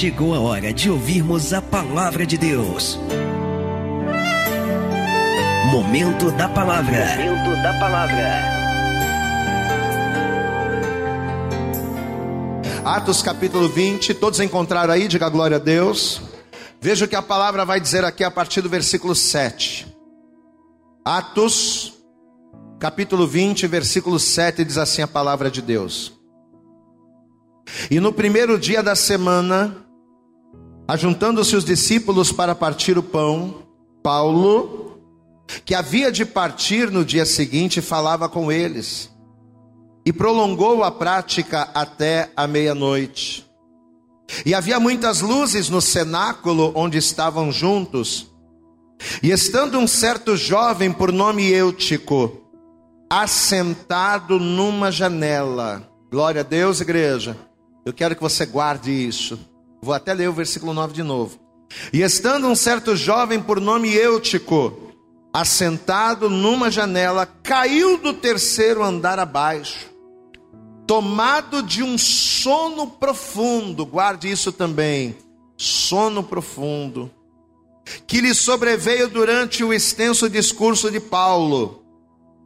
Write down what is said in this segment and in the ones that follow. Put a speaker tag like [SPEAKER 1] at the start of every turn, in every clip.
[SPEAKER 1] chegou a hora de ouvirmos a palavra de Deus. Momento da palavra. Momento da palavra.
[SPEAKER 2] Atos capítulo 20, todos encontraram aí, diga glória a Deus. Veja o que a palavra vai dizer aqui a partir do versículo 7. Atos capítulo 20, versículo 7 diz assim a palavra de Deus. E no primeiro dia da semana, ajuntando-se os discípulos para partir o pão, Paulo, que havia de partir no dia seguinte, falava com eles e prolongou a prática até a meia-noite. E havia muitas luzes no cenáculo onde estavam juntos. E estando um certo jovem por nome Eutico, assentado numa janela. Glória a Deus, igreja. Eu quero que você guarde isso. Vou até ler o versículo 9 de novo. E estando um certo jovem por nome Eutico, assentado numa janela, caiu do terceiro andar abaixo, tomado de um sono profundo, guarde isso também, sono profundo, que lhe sobreveio durante o extenso discurso de Paulo,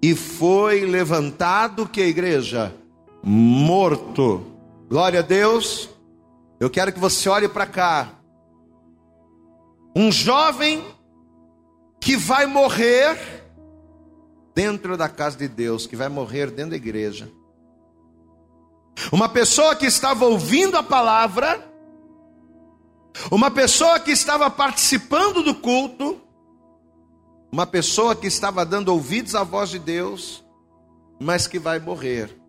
[SPEAKER 2] e foi levantado que a igreja morto. Glória a Deus. Eu quero que você olhe para cá. Um jovem que vai morrer dentro da casa de Deus, que vai morrer dentro da igreja. Uma pessoa que estava ouvindo a palavra, uma pessoa que estava participando do culto, uma pessoa que estava dando ouvidos à voz de Deus, mas que vai morrer.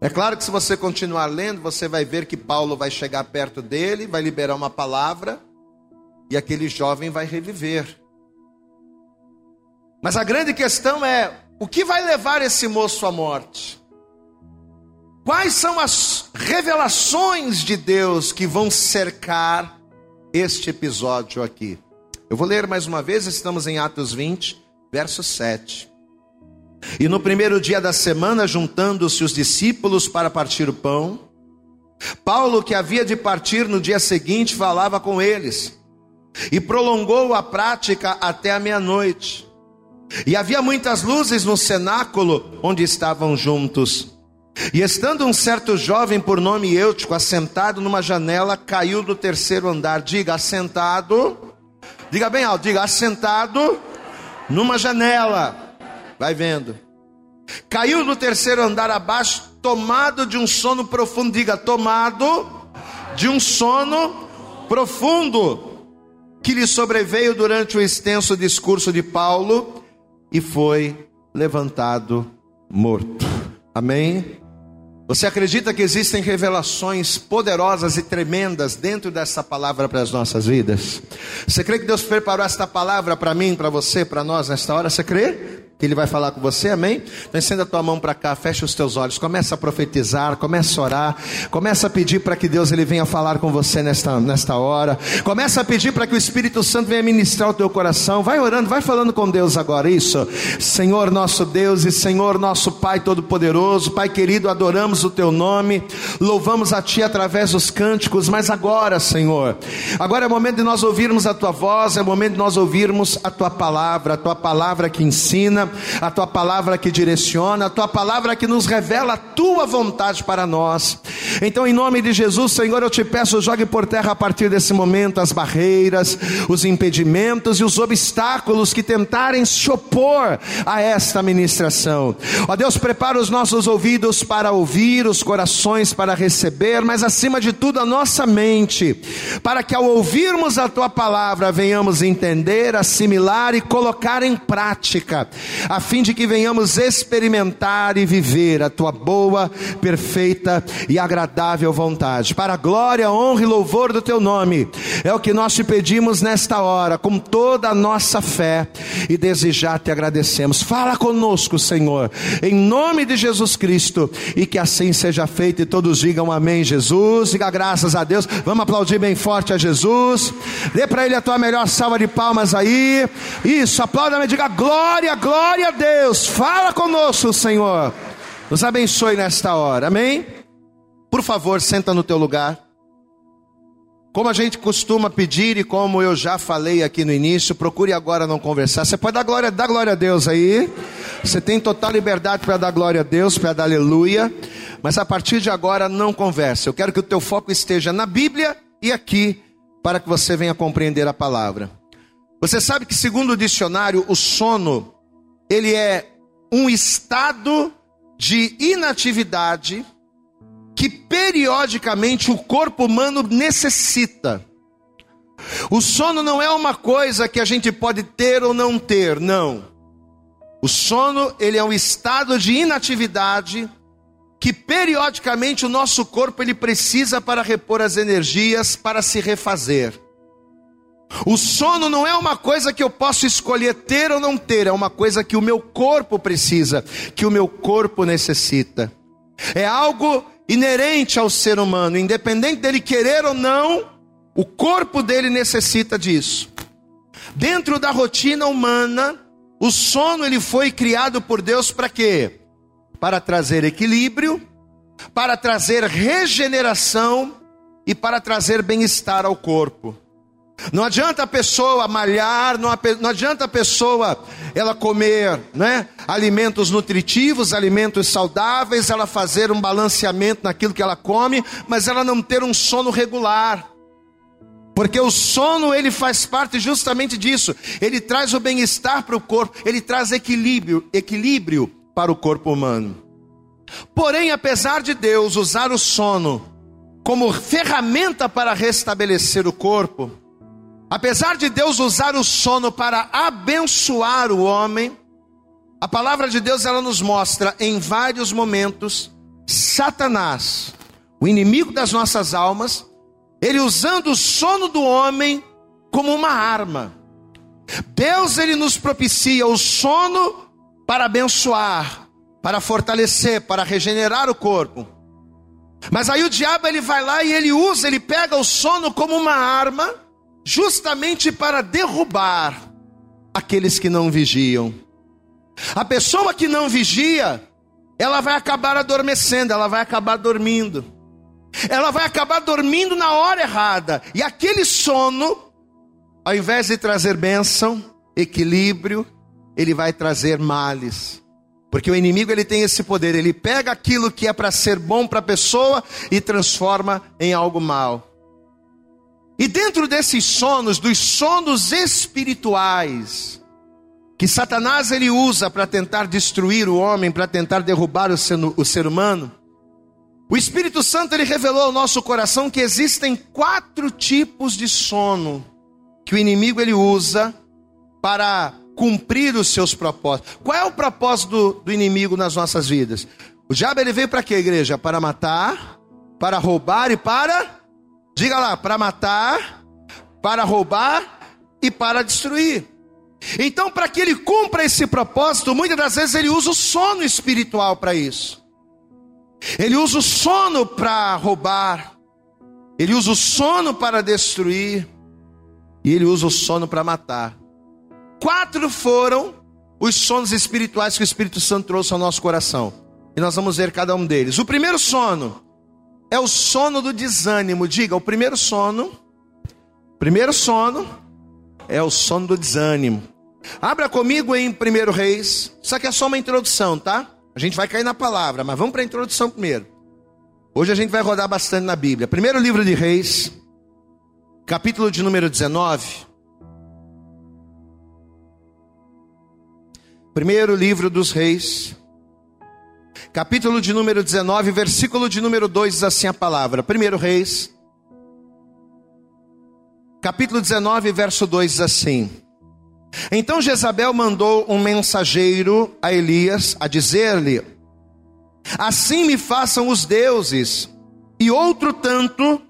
[SPEAKER 2] É claro que se você continuar lendo, você vai ver que Paulo vai chegar perto dele, vai liberar uma palavra, e aquele jovem vai reviver. Mas a grande questão é: o que vai levar esse moço à morte? Quais são as revelações de Deus que vão cercar este episódio aqui? Eu vou ler mais uma vez, estamos em Atos 20, verso 7. E no primeiro dia da semana, juntando-se os discípulos para partir o pão, Paulo, que havia de partir no dia seguinte, falava com eles e prolongou a prática até a meia-noite. E havia muitas luzes no cenáculo onde estavam juntos. E estando um certo jovem por nome Eutico assentado numa janela, caiu do terceiro andar. Diga assentado. Diga bem alto, diga assentado numa janela. Vai vendo. Caiu no terceiro andar abaixo, tomado de um sono profundo. Diga, tomado de um sono profundo, que lhe sobreveio durante o extenso discurso de Paulo e foi levantado morto. Amém? Você acredita que existem revelações poderosas e tremendas dentro dessa palavra para as nossas vidas? Você crê que Deus preparou esta palavra para mim, para você, para nós nesta hora? Você crê? Que Ele vai falar com você, amém? Então estenda a tua mão para cá, fecha os teus olhos, começa a profetizar, começa a orar, começa a pedir para que Deus ele venha falar com você nesta, nesta hora, começa a pedir para que o Espírito Santo venha ministrar o teu coração, vai orando, vai falando com Deus agora, isso, Senhor nosso Deus e Senhor nosso Pai Todo-Poderoso, Pai querido, adoramos o teu nome, louvamos a Ti através dos cânticos, mas agora, Senhor, agora é o momento de nós ouvirmos a Tua voz, é o momento de nós ouvirmos a Tua palavra, a Tua palavra que ensina, a tua palavra que direciona, a tua palavra que nos revela a tua vontade para nós. Então, em nome de Jesus, Senhor, eu te peço, jogue por terra a partir desse momento as barreiras, os impedimentos e os obstáculos que tentarem se opor a esta ministração. Ó Deus, prepara os nossos ouvidos para ouvir, os corações para receber, mas acima de tudo a nossa mente, para que ao ouvirmos a tua palavra venhamos entender, assimilar e colocar em prática a fim de que venhamos experimentar e viver a tua boa, perfeita e agradável vontade. Para a glória, honra e louvor do teu nome, é o que nós te pedimos nesta hora, com toda a nossa fé e desejar te agradecemos. Fala conosco, Senhor, em nome de Jesus Cristo, e que assim seja feito. E todos digam amém, Jesus. Diga graças a Deus. Vamos aplaudir bem forte a Jesus. Dê para ele a tua melhor salva de palmas aí. Isso, aplauda, diga glória, glória Glória a Deus. Fala conosco, Senhor. Nos abençoe nesta hora. Amém? Por favor, senta no teu lugar. Como a gente costuma pedir e como eu já falei aqui no início, procure agora não conversar. Você pode dar glória, dar glória a Deus aí. Você tem total liberdade para dar glória a Deus, para dar aleluia. Mas a partir de agora não converse. Eu quero que o teu foco esteja na Bíblia e aqui para que você venha compreender a palavra. Você sabe que segundo o dicionário, o sono ele é um estado de inatividade que periodicamente o corpo humano necessita. O sono não é uma coisa que a gente pode ter ou não ter, não. O sono, ele é um estado de inatividade que periodicamente o nosso corpo ele precisa para repor as energias, para se refazer. O sono não é uma coisa que eu posso escolher ter ou não ter, é uma coisa que o meu corpo precisa, que o meu corpo necessita. É algo inerente ao ser humano, independente dele querer ou não, o corpo dele necessita disso. Dentro da rotina humana, o sono ele foi criado por Deus para quê? Para trazer equilíbrio, para trazer regeneração e para trazer bem-estar ao corpo. Não adianta a pessoa malhar, não, adianta a pessoa ela comer né, alimentos nutritivos, alimentos saudáveis, ela fazer um balanceamento naquilo que ela come, mas ela não ter um sono regular. Porque o sono ele faz parte justamente disso. Ele traz o bem-estar para o corpo, ele traz equilíbrio, equilíbrio para o corpo humano. Porém, apesar de Deus usar o sono como ferramenta para restabelecer o corpo, Apesar de Deus usar o sono para abençoar o homem, a palavra de Deus ela nos mostra em vários momentos Satanás, o inimigo das nossas almas, ele usando o sono do homem como uma arma. Deus ele nos propicia o sono para abençoar, para fortalecer, para regenerar o corpo. Mas aí o diabo ele vai lá e ele usa, ele pega o sono como uma arma justamente para derrubar aqueles que não vigiam. A pessoa que não vigia, ela vai acabar adormecendo, ela vai acabar dormindo. Ela vai acabar dormindo na hora errada. E aquele sono, ao invés de trazer bênção, equilíbrio, ele vai trazer males. Porque o inimigo ele tem esse poder, ele pega aquilo que é para ser bom para a pessoa e transforma em algo mal. E dentro desses sonos, dos sonos espirituais, que Satanás ele usa para tentar destruir o homem, para tentar derrubar o ser, o ser humano, o Espírito Santo ele revelou ao nosso coração que existem quatro tipos de sono que o inimigo ele usa para cumprir os seus propósitos. Qual é o propósito do, do inimigo nas nossas vidas? O diabo ele veio para quê, igreja? Para matar, para roubar e para Diga lá, para matar, para roubar e para destruir. Então, para que ele cumpra esse propósito, muitas das vezes ele usa o sono espiritual para isso. Ele usa o sono para roubar, ele usa o sono para destruir, e ele usa o sono para matar. Quatro foram os sonos espirituais que o Espírito Santo trouxe ao nosso coração. E nós vamos ver cada um deles. O primeiro sono é o sono do desânimo. Diga, o primeiro sono, primeiro sono é o sono do desânimo. Abra comigo em 1 Reis. Isso aqui é só uma introdução, tá? A gente vai cair na palavra, mas vamos para a introdução primeiro. Hoje a gente vai rodar bastante na Bíblia. Primeiro livro de Reis, capítulo de número 19. Primeiro livro dos Reis, capítulo de número 19, versículo de número 2, diz assim a palavra. Primeiro Reis, capítulo 19, verso 2 diz assim: Então Jezabel mandou um mensageiro a Elias a dizer-lhe: Assim me façam os deuses, e outro tanto,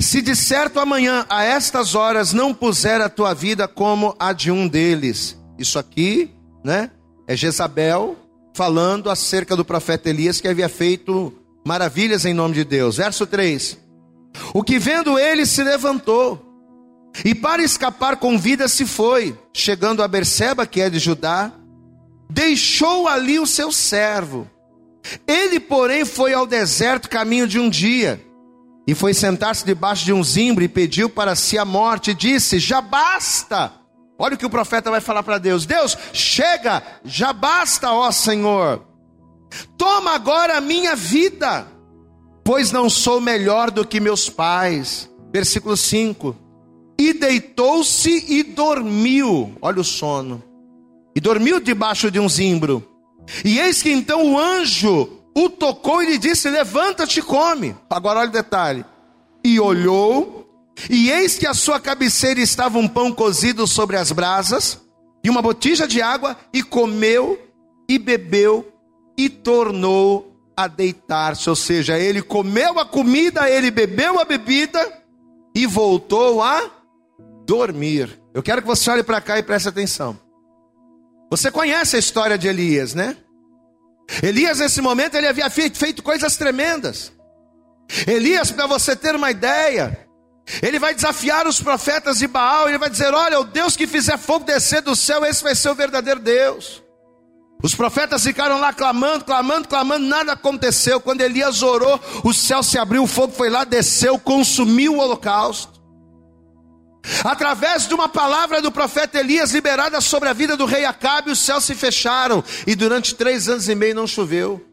[SPEAKER 2] se de certo amanhã a estas horas não puser a tua vida como a de um deles. Isso aqui, né? É Jezabel falando acerca do profeta Elias que havia feito maravilhas em nome de Deus. Verso 3: O que vendo ele se levantou, e para escapar com vida se foi, chegando a Berseba, que é de Judá, deixou ali o seu servo. Ele, porém, foi ao deserto caminho de um dia. e foi sentar-se debaixo de um zimbro e pediu para si a morte, e disse: Já basta. Olha o que o profeta vai falar para Deus: Deus, chega, já basta, ó Senhor. Toma agora a minha vida, pois não sou melhor do que meus pais. Versículo 5. E deitou-se e dormiu. Olha o sono. E dormiu debaixo de um zimbro. E eis que então o anjo o tocou e lhe disse: Levanta-te e come. Agora olha o detalhe. E olhou, e eis que a sua cabeceira estava um pão cozido sobre as brasas, e uma botija de água, e comeu, e bebeu, e tornou a deitar-se. Ou seja, ele comeu a comida, ele bebeu a bebida, e voltou a dormir. Eu quero que você olhe para cá e preste atenção. Você conhece a história de Elias, né? Elias, nesse momento, ele havia feito coisas tremendas. Elias, para você ter uma ideia, ele vai desafiar os profetas de Baal, ele vai dizer: Olha, o Deus que fizer fogo descer do céu, esse vai ser o verdadeiro Deus. Os profetas ficaram lá clamando, clamando, clamando, nada aconteceu. Quando Elias orou, o céu se abriu, o fogo foi lá, desceu, consumiu o holocausto. Através de uma palavra do profeta Elias liberada sobre a vida do rei Acabe, os céus se fecharam e durante três anos e meio não choveu.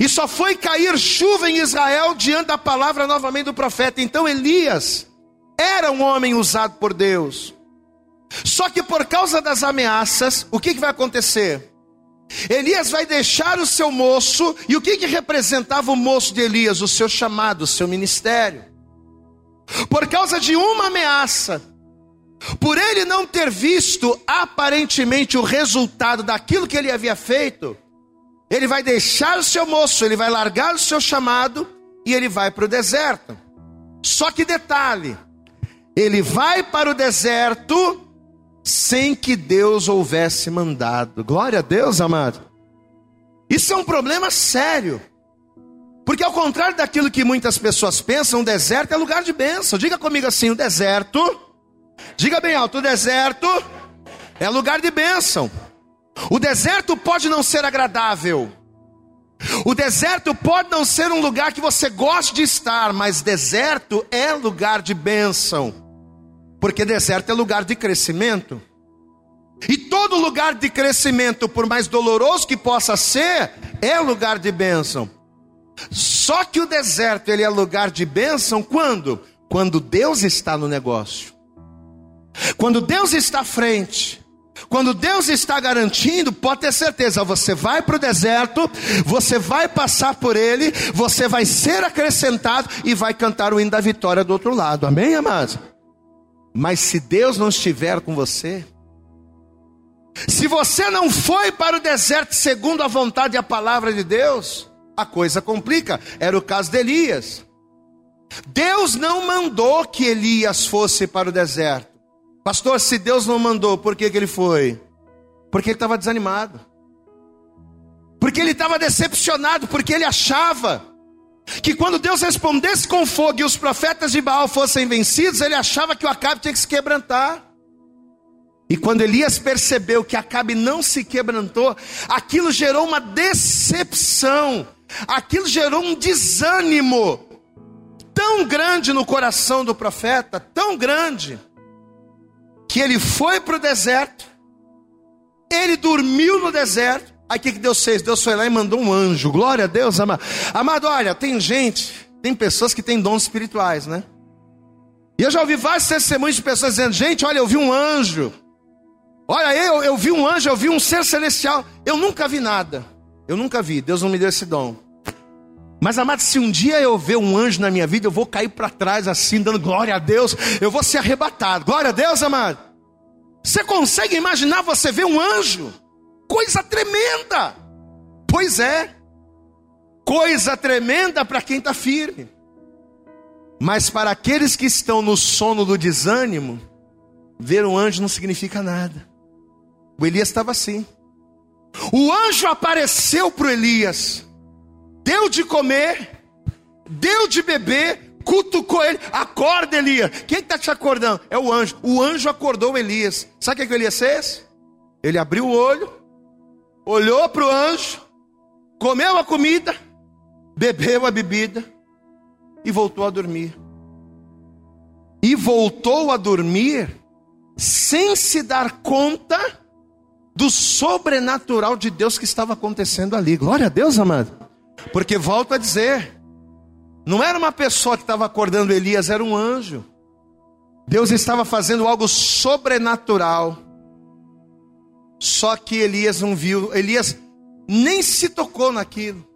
[SPEAKER 2] E só foi cair chuva em Israel diante da palavra novamente do profeta. Então Elias era um homem usado por Deus. Só que por causa das ameaças, o que, que vai acontecer? Elias vai deixar o seu moço, e o que, que representava o moço de Elias? O seu chamado, o seu ministério por causa de uma ameaça, por ele não ter visto aparentemente o resultado daquilo que ele havia feito, ele vai deixar o seu moço, ele vai largar o seu chamado e ele vai para o deserto. Só que detalhe, ele vai para o deserto sem que Deus houvesse mandado. Glória a Deus, amado. Isso é um problema sério. Porque ao contrário daquilo que muitas pessoas pensam, o deserto é lugar de bênção. Diga comigo assim: o deserto, diga bem alto, o deserto é lugar de bênção. O deserto pode não ser agradável. O deserto pode não ser um lugar que você goste de estar, mas deserto é lugar de bênção. Porque deserto é lugar de crescimento. E todo lugar de crescimento, por mais doloroso que possa ser, é lugar de bênção. Só que o deserto ele é lugar de bênção quando? Quando Deus está no negócio. Quando Deus está à frente. Quando Deus está garantindo, pode ter certeza, você vai para o deserto, você vai passar por ele, você vai ser acrescentado e vai cantar o hino da vitória do outro lado. Amém, amados? Mas se Deus não estiver com você, se você não foi para o deserto segundo a vontade e a palavra de Deus, a coisa complica. Era o caso de Elias. Deus não mandou que Elias fosse para o deserto. Pastor, se Deus não mandou, por que, que ele foi? Porque ele estava desanimado. Porque ele estava decepcionado, porque ele achava que quando Deus respondesse com fogo e os profetas de Baal fossem vencidos, ele achava que o Acabe tinha que se quebrantar. E quando Elias percebeu que Acabe não se quebrantou, aquilo gerou uma decepção Aquilo gerou um desânimo tão grande no coração do profeta, tão grande, que ele foi para o deserto, ele dormiu no deserto. Aí o que, que Deus fez? Deus foi lá e mandou um anjo. Glória a Deus, amado. Amado, olha, tem gente, tem pessoas que têm dons espirituais, né? E eu já ouvi vários testemunhos de pessoas dizendo: gente, olha, eu vi um anjo. Olha, eu, eu vi um anjo, eu vi um ser celestial. Eu nunca vi nada. Eu nunca vi. Deus não me deu esse dom. Mas, amado, se um dia eu ver um anjo na minha vida, eu vou cair para trás assim, dando glória a Deus, eu vou ser arrebatado. Glória a Deus, amado. Você consegue imaginar você ver um anjo? Coisa tremenda. Pois é. Coisa tremenda para quem está firme. Mas para aqueles que estão no sono do desânimo, ver um anjo não significa nada. O Elias estava assim. O anjo apareceu para Elias deu de comer, deu de beber, cutucou ele, acorda Elias. Quem está te acordando? É o anjo. O anjo acordou Elias. Sabe o que, Elias fez? Ele abriu o olho, olhou para o anjo, comeu a comida, bebeu a bebida e voltou a dormir. E voltou a dormir sem se dar conta do sobrenatural de Deus que estava acontecendo ali. Glória a Deus, amado. Porque volto a dizer, não era uma pessoa que estava acordando Elias, era um anjo. Deus estava fazendo algo sobrenatural. Só que Elias não viu, Elias nem se tocou naquilo.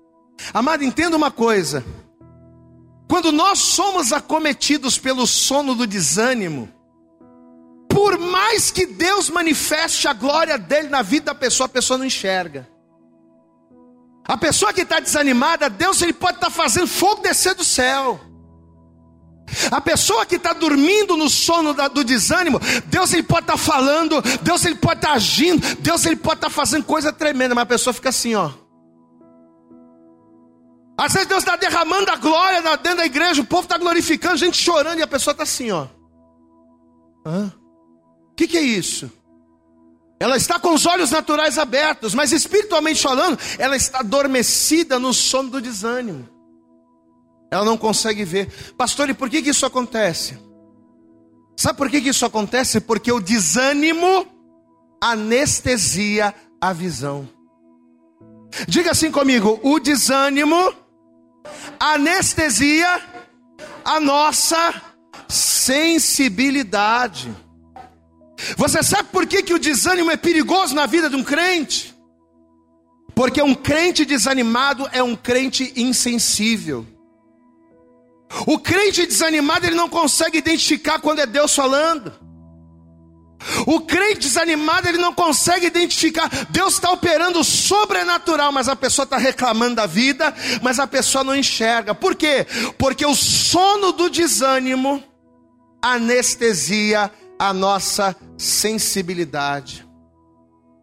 [SPEAKER 2] Amado, entenda uma coisa: quando nós somos acometidos pelo sono do desânimo, por mais que Deus manifeste a glória dele na vida da pessoa, a pessoa não enxerga. A pessoa que está desanimada, Deus ele pode estar tá fazendo fogo descer do céu. A pessoa que está dormindo no sono da, do desânimo, Deus ele pode estar tá falando, Deus ele pode estar tá agindo, Deus ele pode estar tá fazendo coisa tremenda, mas a pessoa fica assim, ó. Às vezes Deus está derramando a glória dentro da igreja, o povo está glorificando, gente chorando, e a pessoa está assim, ó. O que, que é isso? Ela está com os olhos naturais abertos, mas espiritualmente falando, ela está adormecida no sono do desânimo. Ela não consegue ver. Pastor, e por que, que isso acontece? Sabe por que, que isso acontece? Porque o desânimo anestesia a visão. Diga assim comigo: o desânimo anestesia a nossa sensibilidade. Você sabe por que, que o desânimo é perigoso na vida de um crente? Porque um crente desanimado é um crente insensível. O crente desanimado, ele não consegue identificar quando é Deus falando. O crente desanimado, ele não consegue identificar. Deus está operando sobrenatural, mas a pessoa está reclamando da vida, mas a pessoa não enxerga. Por quê? Porque o sono do desânimo anestesia a nossa sensibilidade.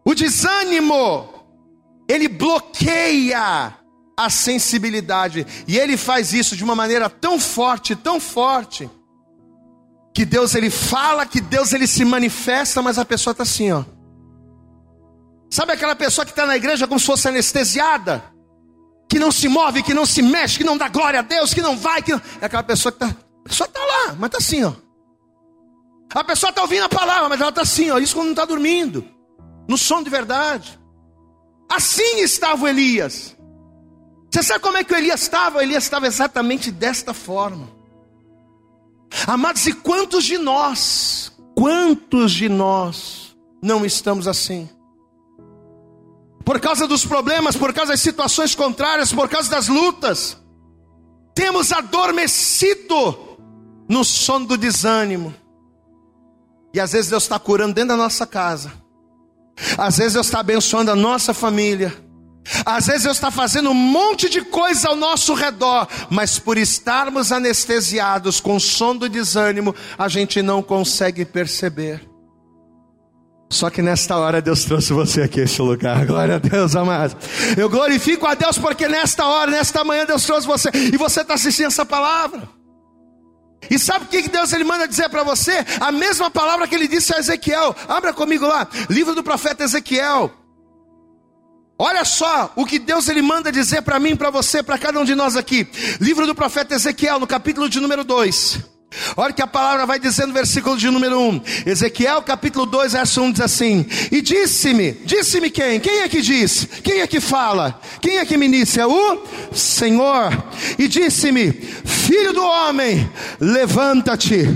[SPEAKER 2] O desânimo, ele bloqueia a sensibilidade. E ele faz isso de uma maneira tão forte, tão forte, que Deus ele fala, que Deus ele se manifesta, mas a pessoa está assim, ó. Sabe aquela pessoa que está na igreja como se fosse anestesiada? Que não se move, que não se mexe, que não dá glória a Deus, que não vai, que não... É aquela pessoa que está. Pessoa está lá, mas está assim, ó. A pessoa está ouvindo a palavra, mas ela está assim, ó. Isso quando não está dormindo. No som de verdade. Assim estava o Elias. Você sabe como é que o Elias estava? O Elias estava exatamente desta forma. Amados, e quantos de nós, quantos de nós não estamos assim? Por causa dos problemas, por causa das situações contrárias, por causa das lutas, temos adormecido no sono do desânimo. E às vezes Deus está curando dentro da nossa casa, às vezes Deus está abençoando a nossa família, às vezes Deus está fazendo um monte de coisa ao nosso redor, mas por estarmos anestesiados com o som do desânimo, a gente não consegue perceber. Só que nesta hora Deus trouxe você aqui a este lugar. Glória a Deus, amado. Eu glorifico a Deus porque nesta hora, nesta manhã, Deus trouxe você e você está assistindo essa palavra. E sabe o que Deus ele manda dizer para você? A mesma palavra que ele disse a Ezequiel. Abra comigo lá, livro do profeta Ezequiel. Olha só o que Deus ele manda dizer para mim, para você, para cada um de nós aqui. Livro do profeta Ezequiel, no capítulo de número 2. Olha que a palavra vai dizendo versículo de número 1. Ezequiel capítulo 2, verso 1 diz assim: E disse-me, disse-me quem? Quem é que diz? Quem é que fala? Quem é que ministra? É o Senhor. E disse-me: Filho do homem, levanta-te,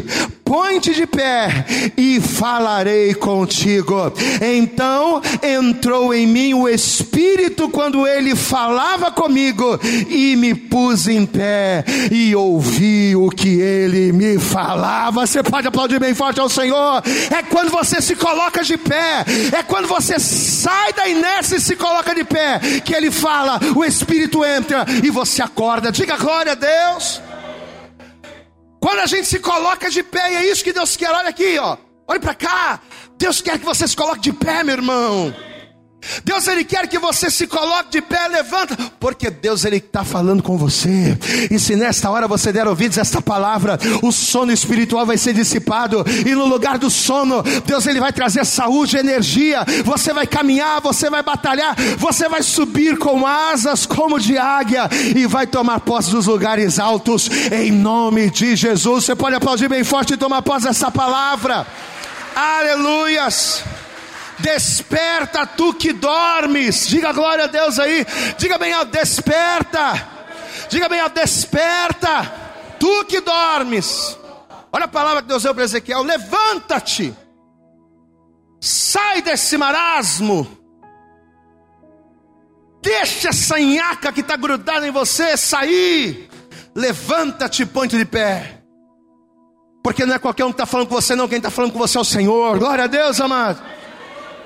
[SPEAKER 2] põe-te de pé e falarei contigo. Então entrou em mim o Espírito quando ele falava comigo e me pus em pé e ouvi o que ele me falava. Você pode aplaudir bem forte ao Senhor. É quando você se coloca de pé, é quando você sai da inércia e se coloca de pé, que ele fala, o Espírito entra e você acorda. Diga glória a Deus. Quando a gente se coloca de pé, é isso que Deus quer, olha aqui, ó. Olhe para cá. Deus quer que você se coloque de pé, meu irmão. Deus ele quer que você se coloque de pé, levanta, porque Deus ele está falando com você. E se nesta hora você der ouvidos a esta palavra, o sono espiritual vai ser dissipado e no lugar do sono, Deus ele vai trazer saúde, energia. Você vai caminhar, você vai batalhar, você vai subir com asas como de águia e vai tomar posse dos lugares altos em nome de Jesus. Você pode aplaudir bem forte e tomar posse dessa palavra. Aleluias. Desperta tu que dormes. Diga glória a Deus aí. Diga bem alto, desperta. Diga bem alto, desperta. Tu que dormes. Olha a palavra que Deus deu para Ezequiel: levanta-te. Sai desse marasmo. Deixa essa nhaca que está grudada em você sair. Levanta-te, põe-te de pé. Porque não é qualquer um que está falando com você, não. Quem está falando com você é o Senhor. Glória a Deus, amado.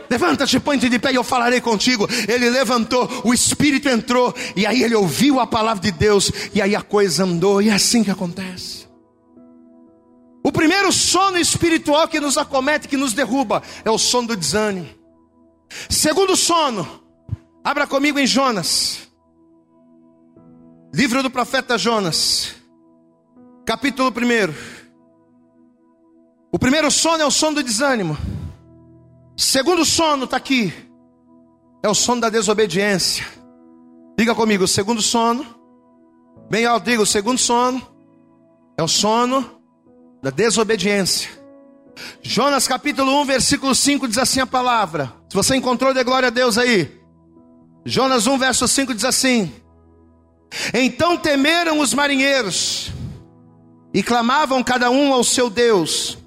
[SPEAKER 2] Levanta-te, põe-te de pé e eu falarei contigo. Ele levantou, o Espírito entrou, e aí ele ouviu a palavra de Deus, e aí a coisa andou, e é assim que acontece. O primeiro sono espiritual que nos acomete, que nos derruba, é o sono do desânimo. Segundo sono, abra comigo em Jonas, livro do profeta Jonas, capítulo 1. O primeiro sono é o sono do desânimo. Segundo sono está aqui. É o sono da desobediência. Diga comigo, segundo sono. Bem alto, diga, o segundo sono é o sono da desobediência. Jonas capítulo 1, versículo 5 diz assim a palavra. Se você encontrou, dê glória a Deus aí. Jonas 1, verso 5 diz assim: Então temeram os marinheiros e clamavam cada um ao seu Deus,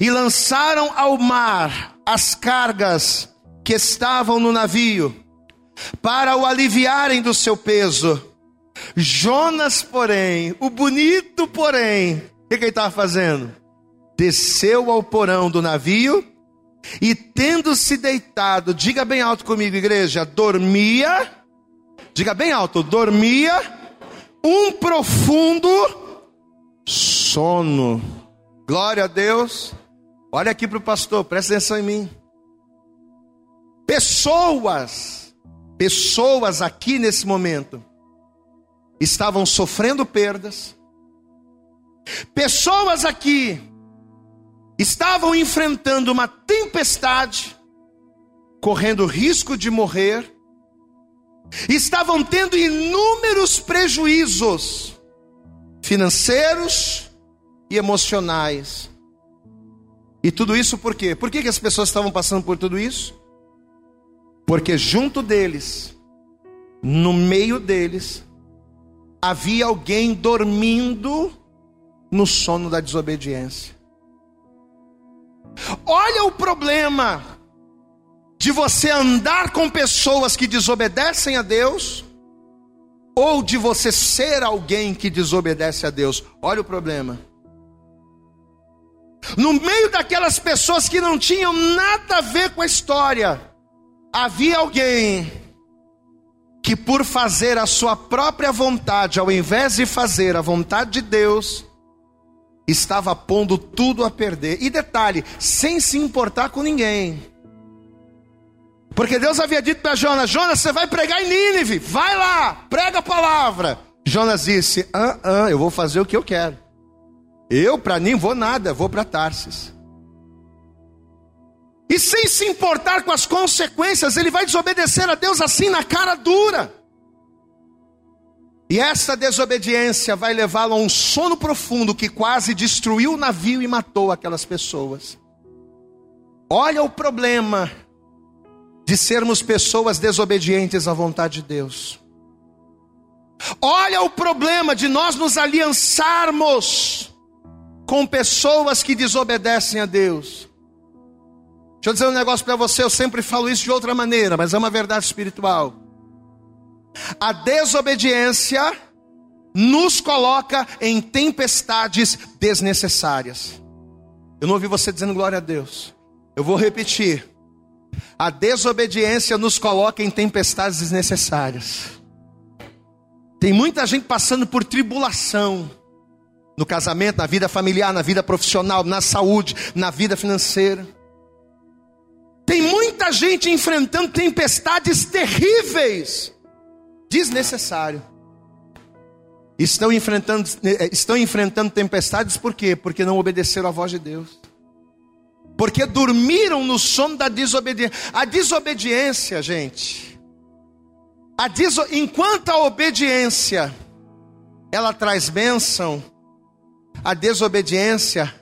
[SPEAKER 2] e lançaram ao mar as cargas que estavam no navio, para o aliviarem do seu peso. Jonas, porém, o bonito, porém, o que, que ele estava fazendo? Desceu ao porão do navio e, tendo-se deitado, diga bem alto comigo, igreja, dormia, diga bem alto, dormia um profundo sono. Glória a Deus. Olha aqui para o pastor, presta atenção em mim. Pessoas, pessoas aqui nesse momento, estavam sofrendo perdas, pessoas aqui estavam enfrentando uma tempestade, correndo risco de morrer, estavam tendo inúmeros prejuízos financeiros e emocionais e tudo isso por quê? Por que, que as pessoas estavam passando por tudo isso? Porque junto deles, no meio deles, havia alguém dormindo no sono da desobediência. Olha o problema de você andar com pessoas que desobedecem a Deus, ou de você ser alguém que desobedece a Deus. Olha o problema. No meio daquelas pessoas que não tinham nada a ver com a história, havia alguém que, por fazer a sua própria vontade, ao invés de fazer a vontade de Deus, estava pondo tudo a perder. E detalhe, sem se importar com ninguém. Porque Deus havia dito para Jonas: Jonas, você vai pregar em Nínive, vai lá, prega a palavra. Jonas disse: ah, ah, eu vou fazer o que eu quero. Eu, para mim, vou nada, vou para Tarsis. E sem se importar com as consequências, ele vai desobedecer a Deus assim na cara dura. E essa desobediência vai levá-lo a um sono profundo que quase destruiu o navio e matou aquelas pessoas. Olha o problema de sermos pessoas desobedientes à vontade de Deus. Olha o problema de nós nos aliançarmos com pessoas que desobedecem a Deus. Deixa eu dizer um negócio para você, eu sempre falo isso de outra maneira, mas é uma verdade espiritual. A desobediência nos coloca em tempestades desnecessárias. Eu não ouvi você dizendo glória a Deus. Eu vou repetir. A desobediência nos coloca em tempestades desnecessárias. Tem muita gente passando por tribulação no casamento, na vida familiar, na vida profissional, na saúde, na vida financeira. Tem muita gente enfrentando tempestades terríveis, desnecessário. Estão enfrentando, eh, estão enfrentando tempestades por quê? Porque não obedeceram à voz de Deus. Porque dormiram no sono da desobediência. A desobediência, gente. A deso... Enquanto a obediência ela traz bênção, a desobediência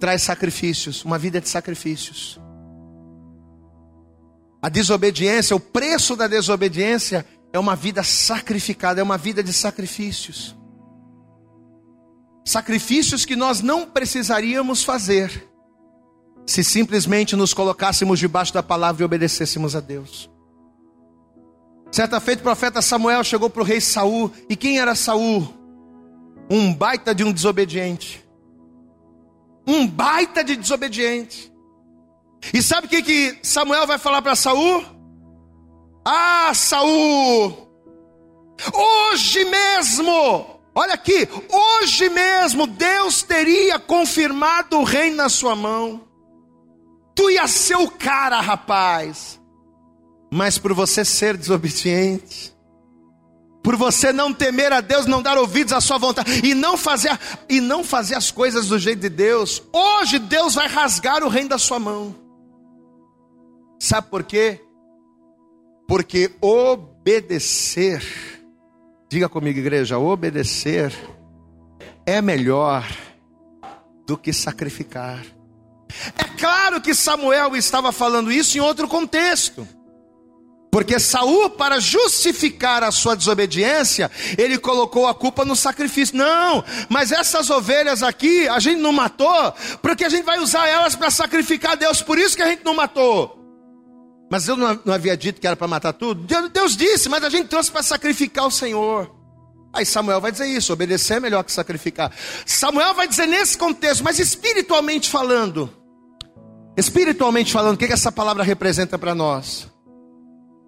[SPEAKER 2] traz sacrifícios, uma vida de sacrifícios. A desobediência, o preço da desobediência é uma vida sacrificada, é uma vida de sacrifícios. Sacrifícios que nós não precisaríamos fazer se simplesmente nos colocássemos debaixo da palavra e obedecêssemos a Deus. Certa feita o profeta Samuel chegou para o rei Saul, e quem era Saul? Um baita de um desobediente. Um baita de desobediente. E sabe o que, que Samuel vai falar para Saul? Ah, Saul, hoje mesmo, olha aqui, hoje mesmo Deus teria confirmado o reino na sua mão. Tu ia ser o cara, rapaz. Mas por você ser desobediente, por você não temer a Deus, não dar ouvidos à sua vontade e não fazer e não fazer as coisas do jeito de Deus, hoje Deus vai rasgar o reino da sua mão. Sabe por quê? Porque obedecer, diga comigo, igreja, obedecer é melhor do que sacrificar. É claro que Samuel estava falando isso em outro contexto. Porque Saul, para justificar a sua desobediência, ele colocou a culpa no sacrifício. Não, mas essas ovelhas aqui, a gente não matou, porque a gente vai usar elas para sacrificar a Deus, por isso que a gente não matou. Mas eu não, havia dito que era para matar tudo? Deus, Deus disse, mas a gente trouxe para sacrificar o Senhor. Aí Samuel vai dizer isso: obedecer é melhor que sacrificar. Samuel vai dizer nesse contexto, mas espiritualmente falando, espiritualmente falando, o que, que essa palavra representa para nós?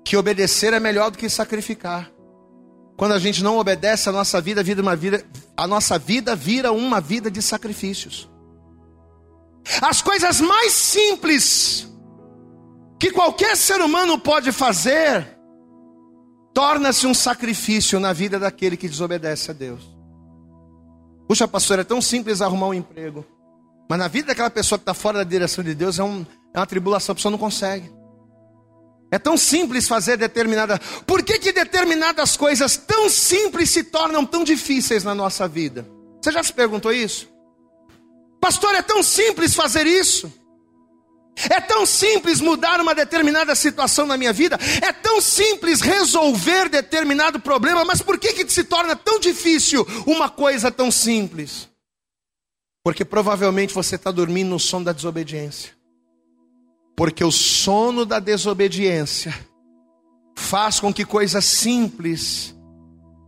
[SPEAKER 2] Que obedecer é melhor do que sacrificar. Quando a gente não obedece, a nossa vida vira uma vida, a nossa vida vira uma vida de sacrifícios. As coisas mais simples que qualquer ser humano pode fazer, torna-se um sacrifício na vida daquele que desobedece a Deus. Puxa, pastor, é tão simples arrumar um emprego. Mas na vida daquela pessoa que está fora da direção de Deus é, um, é uma tribulação, a pessoa não consegue. É tão simples fazer determinada. Por que, que determinadas coisas tão simples se tornam tão difíceis na nossa vida? Você já se perguntou isso? Pastor, é tão simples fazer isso. É tão simples mudar uma determinada situação na minha vida, é tão simples resolver determinado problema, mas por que, que se torna tão difícil uma coisa tão simples? Porque provavelmente você está dormindo no sono da desobediência. Porque o sono da desobediência faz com que coisas simples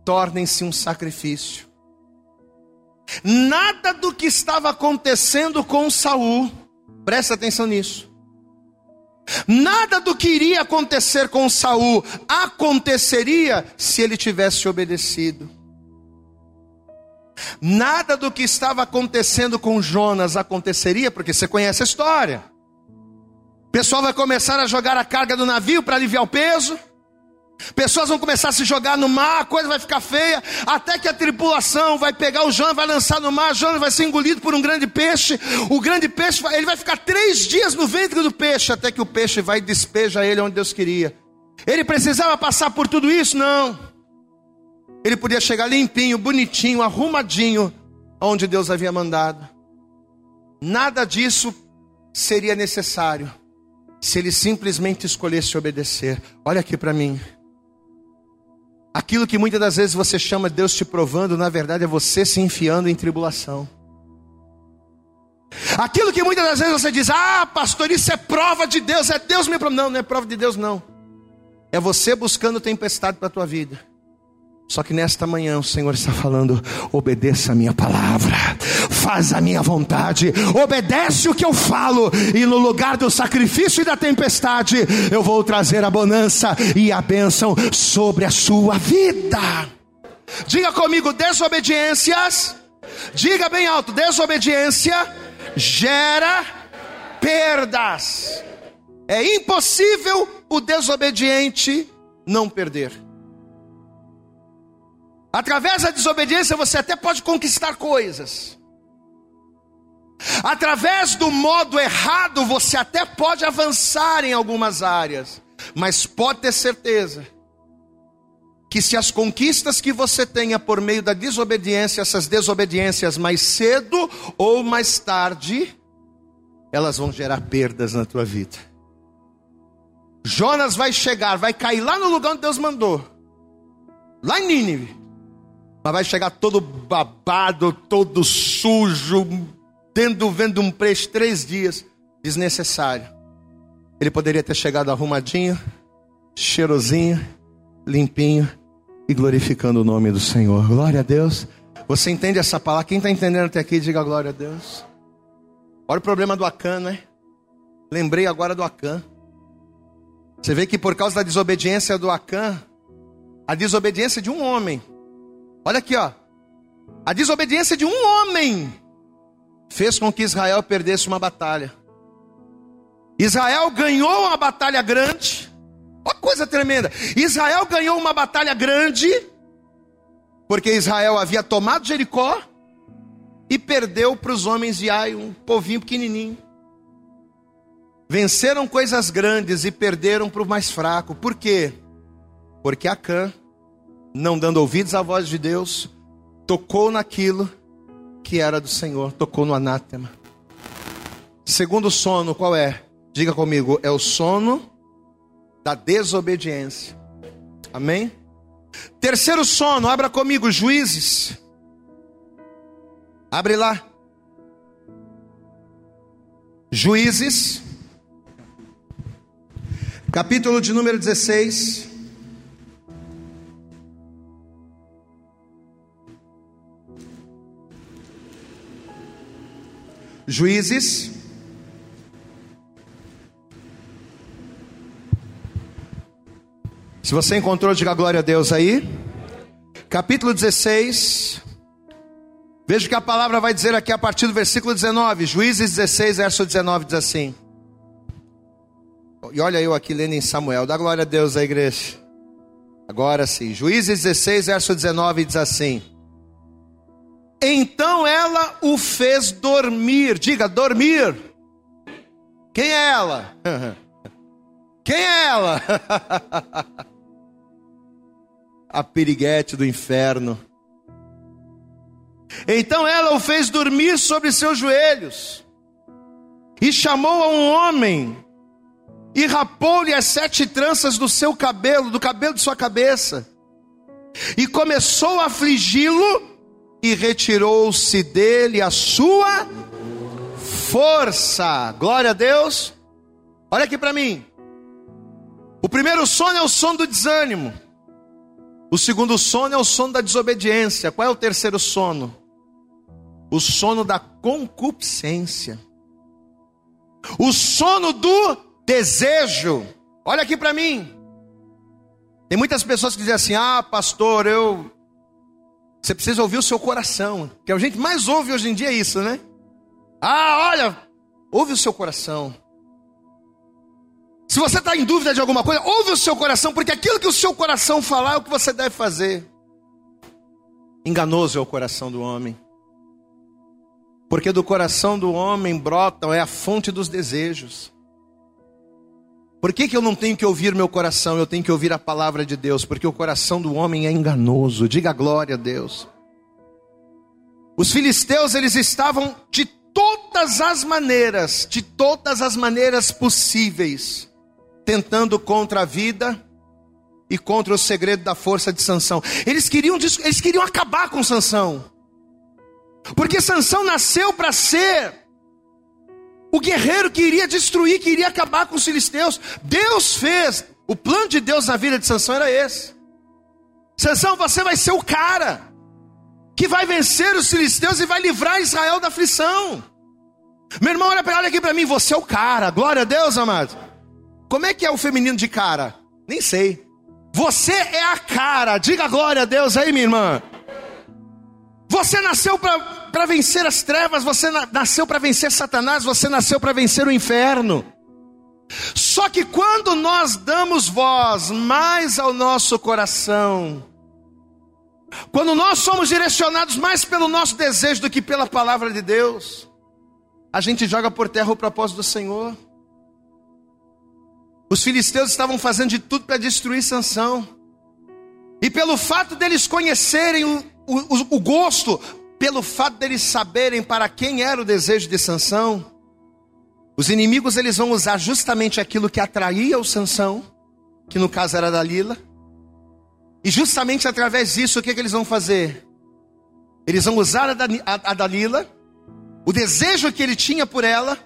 [SPEAKER 2] tornem-se um sacrifício. Nada do que estava acontecendo com Saul Presta atenção nisso. Nada do que iria acontecer com Saul aconteceria se ele tivesse obedecido. Nada do que estava acontecendo com Jonas aconteceria, porque você conhece a história. Pessoal vai começar a jogar a carga do navio para aliviar o peso. Pessoas vão começar a se jogar no mar, a coisa vai ficar feia, até que a tripulação vai pegar o Jonas, vai lançar no mar, Jonas vai ser engolido por um grande peixe. O grande peixe, ele vai ficar três dias no ventre do peixe, até que o peixe vai despeja ele onde Deus queria. Ele precisava passar por tudo isso? Não. Ele podia chegar limpinho, bonitinho, arrumadinho, onde Deus havia mandado. Nada disso seria necessário se ele simplesmente escolhesse obedecer. Olha aqui para mim. Aquilo que muitas das vezes você chama Deus te provando, na verdade é você se enfiando em tribulação. Aquilo que muitas das vezes você diz, ah, pastor, isso é prova de Deus, é Deus me provando. Não, não é prova de Deus, não. É você buscando tempestade para a tua vida. Só que nesta manhã o Senhor está falando: obedeça a minha palavra, faz a minha vontade, obedece o que eu falo, e no lugar do sacrifício e da tempestade, eu vou trazer a bonança e a bênção sobre a sua vida. Diga comigo: desobediências, diga bem alto: desobediência gera perdas. É impossível o desobediente não perder. Através da desobediência você até pode conquistar coisas. Através do modo errado você até pode avançar em algumas áreas, mas pode ter certeza que se as conquistas que você tenha por meio da desobediência, essas desobediências mais cedo ou mais tarde, elas vão gerar perdas na tua vida. Jonas vai chegar, vai cair lá no lugar onde Deus mandou, lá em Nínive, mas vai chegar todo babado, todo sujo, tendo vendo um preço três dias, desnecessário. Ele poderia ter chegado arrumadinho, cheirosinho, limpinho e glorificando o nome do Senhor. Glória a Deus. Você entende essa palavra? Quem está entendendo até aqui, diga glória a Deus. Olha o problema do Acã, né? Lembrei agora do Acã. Você vê que por causa da desobediência do Acã, a desobediência de um homem. Olha aqui, ó. A desobediência de um homem fez com que Israel perdesse uma batalha. Israel ganhou uma batalha grande. Olha coisa tremenda. Israel ganhou uma batalha grande, porque Israel havia tomado Jericó e perdeu para os homens de Ai, um povinho pequenininho. Venceram coisas grandes e perderam para o mais fraco. Por quê? Porque Acã, não dando ouvidos à voz de Deus, tocou naquilo que era do Senhor, tocou no anátema. Segundo sono, qual é? Diga comigo, é o sono da desobediência. Amém? Terceiro sono, abra comigo, Juízes. Abre lá. Juízes, capítulo de número 16. Juízes, se você encontrou, diga glória a Deus aí. Capítulo 16. Veja o que a palavra vai dizer aqui a partir do versículo 19. Juízes 16, verso 19 diz assim. E olha eu aqui lendo em Samuel. Dá glória a Deus à igreja. Agora sim. Juízes 16, verso 19 diz assim. Então ela o fez dormir. Diga, dormir. Quem é ela? Quem é ela? A piriguete do inferno. Então ela o fez dormir sobre seus joelhos, e chamou a um homem, e rapou-lhe as sete tranças do seu cabelo, do cabelo de sua cabeça, e começou a afligi-lo, e retirou-se dele a sua força. Glória a Deus. Olha aqui para mim. O primeiro sono é o sono do desânimo. O segundo sono é o sono da desobediência. Qual é o terceiro sono? O sono da concupiscência. O sono do desejo. Olha aqui para mim. Tem muitas pessoas que dizem assim: "Ah, pastor, eu você precisa ouvir o seu coração. Que a gente mais ouve hoje em dia é isso, né? Ah, olha, ouve o seu coração. Se você está em dúvida de alguma coisa, ouve o seu coração, porque aquilo que o seu coração falar é o que você deve fazer. Enganoso é o coração do homem. Porque do coração do homem brotam, é a fonte dos desejos. Por que, que eu não tenho que ouvir meu coração? Eu tenho que ouvir a palavra de Deus, porque o coração do homem é enganoso. Diga glória a Deus. Os filisteus, eles estavam de todas as maneiras, de todas as maneiras possíveis, tentando contra a vida e contra o segredo da força de Sansão. Eles queriam, eles queriam acabar com Sansão. Porque Sansão nasceu para ser o guerreiro que iria destruir, que iria acabar com os filisteus. Deus fez. O plano de Deus na vida de Sansão era esse. Sansão, você vai ser o cara que vai vencer os filisteus e vai livrar Israel da aflição. Meu irmão, olha, olha aqui para mim, você é o cara. Glória a Deus, amado. Como é que é o feminino de cara? Nem sei. Você é a cara. Diga glória a Deus aí, minha irmã. Você nasceu para vencer as trevas, você nasceu para vencer Satanás, você nasceu para vencer o inferno. Só que quando nós damos voz mais ao nosso coração, quando nós somos direcionados mais pelo nosso desejo do que pela palavra de Deus, a gente joga por terra o propósito do Senhor. Os filisteus estavam fazendo de tudo para destruir Sansão. E pelo fato deles conhecerem o, o, o gosto, pelo fato deles saberem para quem era o desejo de Sansão, os inimigos eles vão usar justamente aquilo que atraía o Sansão, que no caso era Dalila. E justamente através disso, o que, que eles vão fazer? Eles vão usar a Dalila, o desejo que ele tinha por ela,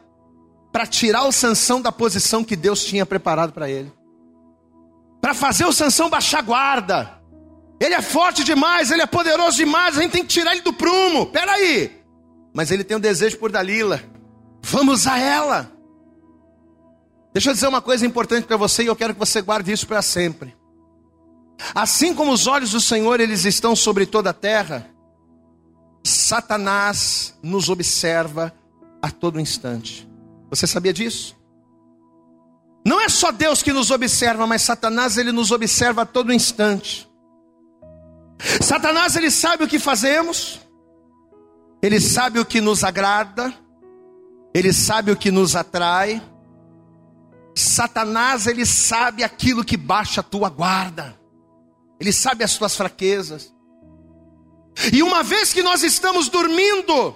[SPEAKER 2] para tirar o Sansão da posição que Deus tinha preparado para ele. Para fazer o Sansão baixar guarda. Ele é forte demais, ele é poderoso demais, a gente tem que tirar ele do prumo. Peraí. Mas ele tem um desejo por Dalila. Vamos a ela. Deixa eu dizer uma coisa importante para você e eu quero que você guarde isso para sempre. Assim como os olhos do Senhor eles estão sobre toda a terra, Satanás nos observa a todo instante. Você sabia disso? Não é só Deus que nos observa, mas Satanás ele nos observa a todo instante. Satanás ele sabe o que fazemos, ele sabe o que nos agrada, ele sabe o que nos atrai. Satanás, ele sabe aquilo que baixa a tua guarda. Ele sabe as tuas fraquezas. E uma vez que nós estamos dormindo,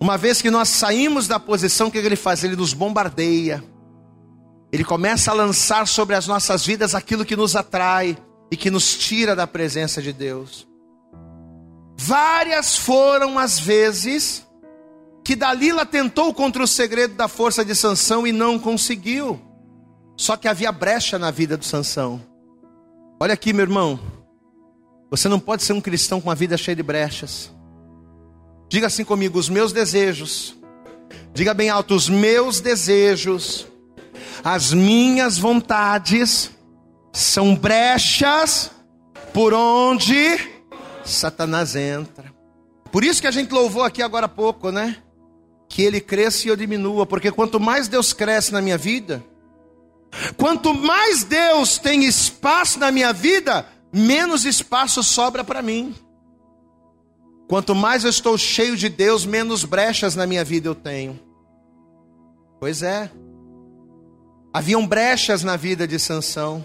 [SPEAKER 2] uma vez que nós saímos da posição que ele faz, ele nos bombardeia. Ele começa a lançar sobre as nossas vidas aquilo que nos atrai e que nos tira da presença de Deus. Várias foram as vezes que Dalila tentou contra o segredo da força de Sansão e não conseguiu. Só que havia brecha na vida do Sansão. Olha aqui, meu irmão. Você não pode ser um cristão com a vida cheia de brechas. Diga assim comigo: os meus desejos. Diga bem alto: os meus desejos, as minhas vontades são brechas por onde Satanás entra. Por isso que a gente louvou aqui agora há pouco, né? que ele cresça e eu diminua, porque quanto mais Deus cresce na minha vida, quanto mais Deus tem espaço na minha vida, menos espaço sobra para mim. Quanto mais eu estou cheio de Deus, menos brechas na minha vida eu tenho. Pois é. Haviam brechas na vida de Sansão.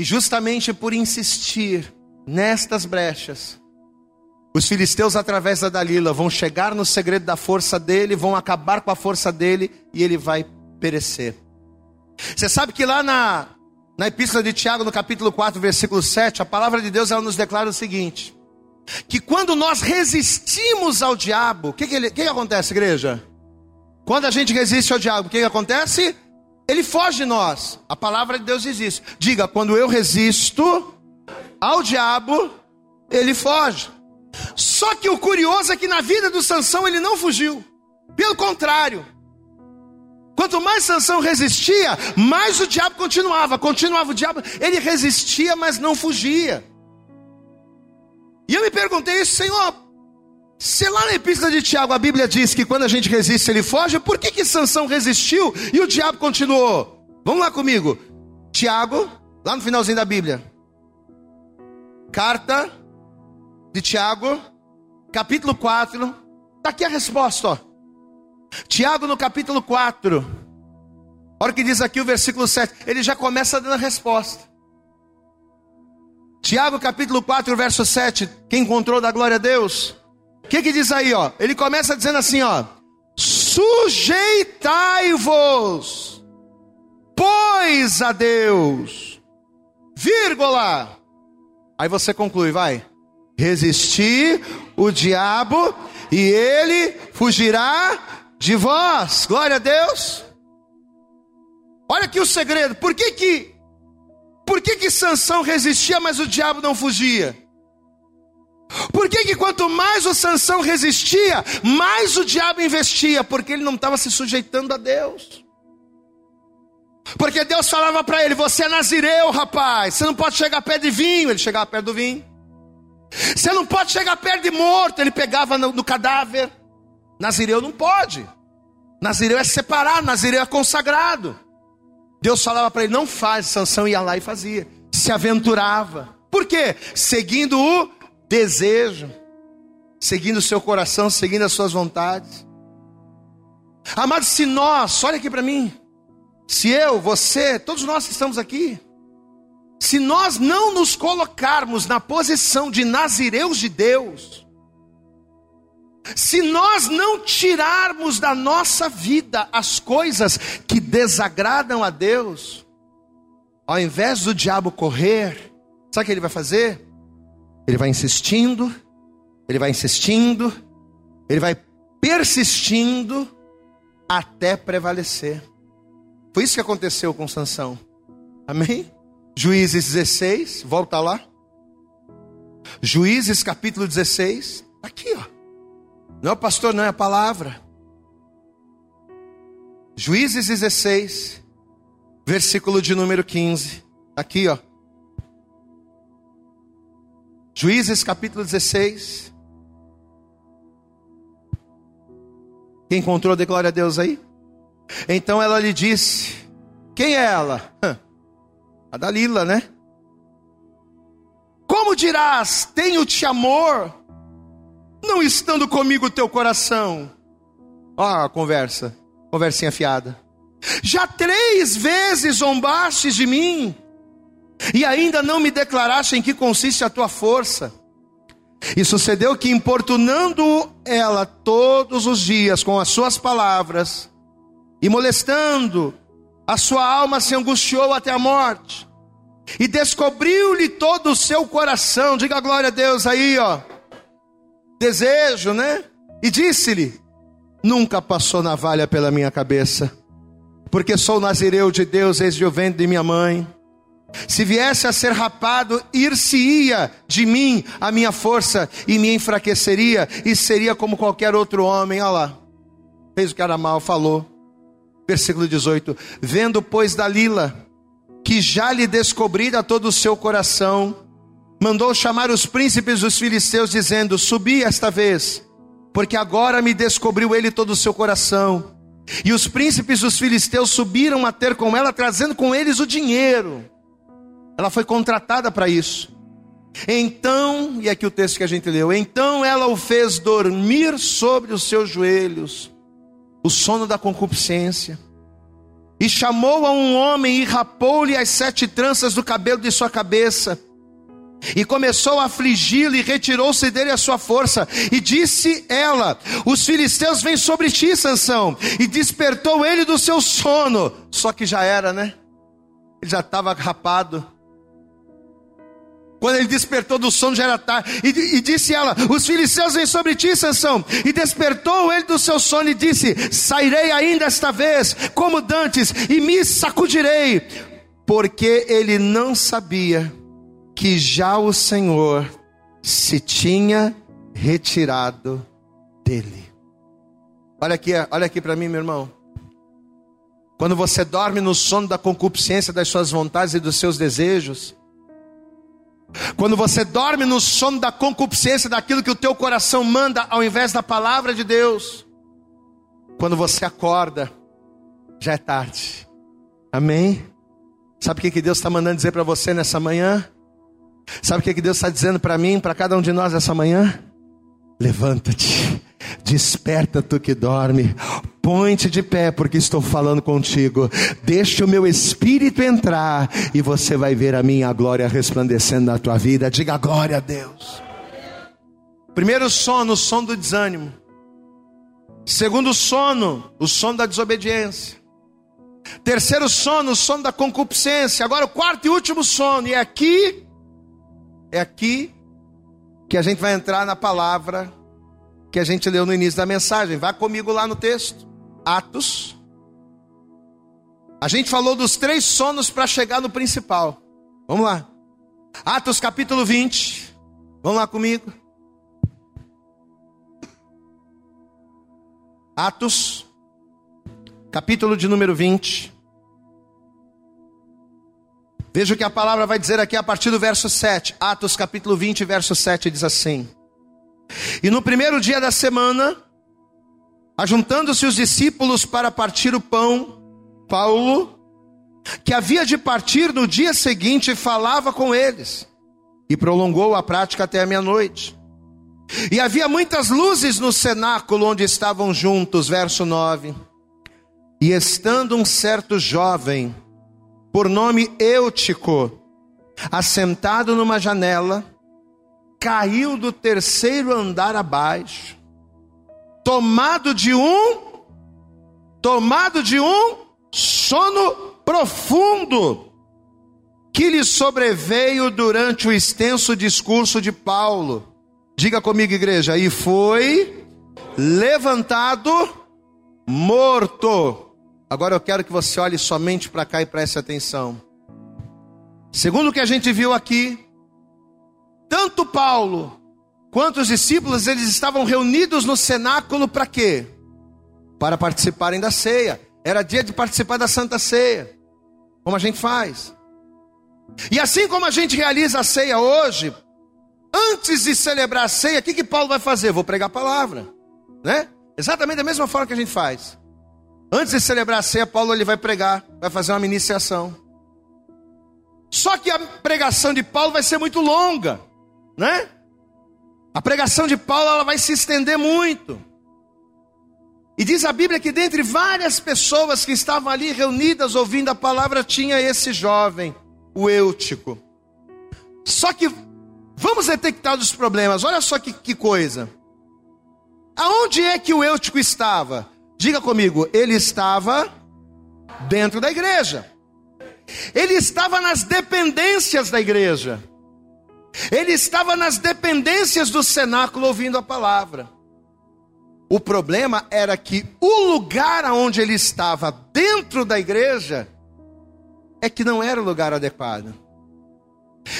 [SPEAKER 2] E justamente por insistir nestas brechas, os filisteus, através da Dalila, vão chegar no segredo da força dele, vão acabar com a força dele e ele vai perecer. Você sabe que lá na, na Epístola de Tiago, no capítulo 4, versículo 7, a palavra de Deus ela nos declara o seguinte: que quando nós resistimos ao diabo, o que, que, que, que acontece, igreja? Quando a gente resiste ao diabo, o que, que acontece? Ele foge de nós. A palavra de Deus diz isso. Diga, quando eu resisto ao diabo, ele foge. Só que o curioso é que na vida do Sansão ele não fugiu. Pelo contrário. Quanto mais Sansão resistia, mais o diabo continuava. Continuava o diabo. Ele resistia, mas não fugia. E eu me perguntei, Senhor, se lá na epístola de Tiago a Bíblia diz que quando a gente resiste ele foge, por que que Sansão resistiu e o diabo continuou? Vamos lá comigo. Tiago, lá no finalzinho da Bíblia. Carta de Tiago, capítulo 4. Está aqui a resposta, ó. Tiago no capítulo 4. Olha o que diz aqui o versículo 7. Ele já começa dando a resposta. Tiago capítulo 4, verso 7. Quem encontrou da glória a Deus? O que, que diz aí, ó? Ele começa dizendo assim, ó. Sujeitai-vos, pois a Deus, vírgula. Aí você conclui, vai resistir o diabo e ele fugirá de vós. Glória a Deus. Olha aqui o segredo. Por que que por que que Sansão resistia, mas o diabo não fugia? Por que que quanto mais o Sansão resistia, mais o diabo investia? Porque ele não estava se sujeitando a Deus. Porque Deus falava para ele: Você é nazireu, rapaz. Você não pode chegar perto de vinho. Ele chegava perto do vinho. Você não pode chegar perto de morto. Ele pegava no, no cadáver. Nazireu não pode. Nazireu é separado, Nazireu é consagrado. Deus falava para ele: não faz, Sansão ia lá e fazia, se aventurava. Por quê? Seguindo o desejo, seguindo o seu coração, seguindo as suas vontades. Amados, se nós, olha aqui para mim, se eu, você, todos nós que estamos aqui, se nós não nos colocarmos na posição de nazireus de Deus, se nós não tirarmos da nossa vida as coisas que desagradam a Deus, ao invés do diabo correr, sabe o que ele vai fazer? Ele vai insistindo, ele vai insistindo, ele vai persistindo até prevalecer. Foi isso que aconteceu com Sansão. Amém? Juízes 16, volta lá. Juízes capítulo 16, aqui ó. Não é o pastor, não é a palavra. Juízes 16, versículo de número 15. Aqui, ó. Juízes capítulo 16. Quem encontrou, dê glória a Deus aí. Então ela lhe disse: Quem é ela? A Dalila, né? Como dirás, tenho-te amor? não estando comigo o teu coração. Ó, conversa, conversinha fiada. Já três vezes zombastes de mim, e ainda não me declaraste em que consiste a tua força. E sucedeu que, importunando ela todos os dias com as suas palavras, e molestando, a sua alma se angustiou até a morte, e descobriu-lhe todo o seu coração. Diga glória a Deus aí, ó desejo, né? E disse-lhe: Nunca passou navalha pela minha cabeça, porque sou nazireu de Deus desde o ventre de minha mãe. Se viesse a ser rapado, ir-se-ia de mim a minha força e me enfraqueceria, e seria como qualquer outro homem. Olha lá, fez o que era mal, falou. Versículo 18: Vendo, pois, Dalila, que já lhe descobrira todo o seu coração, mandou chamar os príncipes dos filisteus, dizendo: Subi esta vez, porque agora me descobriu ele todo o seu coração. E os príncipes dos filisteus subiram a ter com ela, trazendo com eles o dinheiro. Ela foi contratada para isso. Então, e aqui o texto que a gente leu: então ela o fez dormir sobre os seus joelhos, o sono da concupiscência. E chamou a um homem e rapou-lhe as sete tranças do cabelo de sua cabeça e começou a afligi-lo e retirou-se dele a sua força. E disse ela: Os filisteus vêm sobre ti, Sansão. E despertou ele do seu sono. Só que já era, né? Ele já estava rapado. Quando ele despertou do sono, já era tarde. E, e, disse ela: Os filisteus vêm sobre ti, Sansão. E despertou ele do seu sono e disse: Sairei ainda esta vez, como dantes, e me sacudirei. Porque ele não sabia que já o Senhor se tinha retirado dele. Olha aqui, olha aqui para mim, meu irmão. Quando você dorme no sono da concupiscência das suas vontades e dos seus desejos, quando você dorme no sono da concupiscência daquilo que o teu coração manda ao invés da palavra de Deus, quando você acorda, já é tarde. Amém? Sabe o que Deus está mandando dizer para você nessa manhã? Sabe o que Deus está dizendo para mim, para cada um de nós essa manhã? Levanta-te, desperta tu que dorme, põe-te de pé, porque estou falando contigo. Deixa o meu espírito entrar e você vai ver a minha glória resplandecendo na tua vida. Diga glória a Deus. Primeiro sono, o sono do desânimo. Segundo sono, o sono da desobediência. Terceiro sono, o sono da concupiscência. Agora o quarto e último sono, e aqui é aqui que a gente vai entrar na palavra que a gente leu no início da mensagem. Vá comigo lá no texto. Atos. A gente falou dos três sonos para chegar no principal. Vamos lá. Atos capítulo 20. Vamos lá comigo. Atos, capítulo de número 20. Veja o que a palavra vai dizer aqui a partir do verso 7. Atos capítulo 20, verso 7 diz assim: E no primeiro dia da semana, Ajuntando-se os discípulos para partir o pão, Paulo, que havia de partir no dia seguinte, falava com eles e prolongou a prática até a meia-noite. E havia muitas luzes no cenáculo onde estavam juntos, verso 9. E estando um certo jovem, por nome Eutico, assentado numa janela, caiu do terceiro andar abaixo, tomado de um, tomado de um sono profundo que lhe sobreveio durante o extenso discurso de Paulo. Diga comigo, igreja, e foi levantado morto. Agora eu quero que você olhe somente para cá e preste atenção. Segundo o que a gente viu aqui, tanto Paulo quanto os discípulos, eles estavam reunidos no cenáculo para quê? Para participarem da ceia. Era dia de participar da Santa Ceia. Como a gente faz. E assim como a gente realiza a ceia hoje, antes de celebrar a ceia, o que, que Paulo vai fazer? Vou pregar a palavra, né? Exatamente da mesma forma que a gente faz. Antes de celebrar a ceia, Paulo ele vai pregar, vai fazer uma iniciação. Só que a pregação de Paulo vai ser muito longa, né? A pregação de Paulo ela vai se estender muito. E diz a Bíblia que dentre várias pessoas que estavam ali reunidas ouvindo a palavra tinha esse jovem o Eutico. Só que vamos detectar os problemas. Olha só que, que coisa. Aonde é que o Eutico estava? Diga comigo, ele estava dentro da igreja. Ele estava nas dependências da igreja. Ele estava nas dependências do cenáculo ouvindo a palavra. O problema era que o lugar onde ele estava dentro da igreja é que não era o lugar adequado.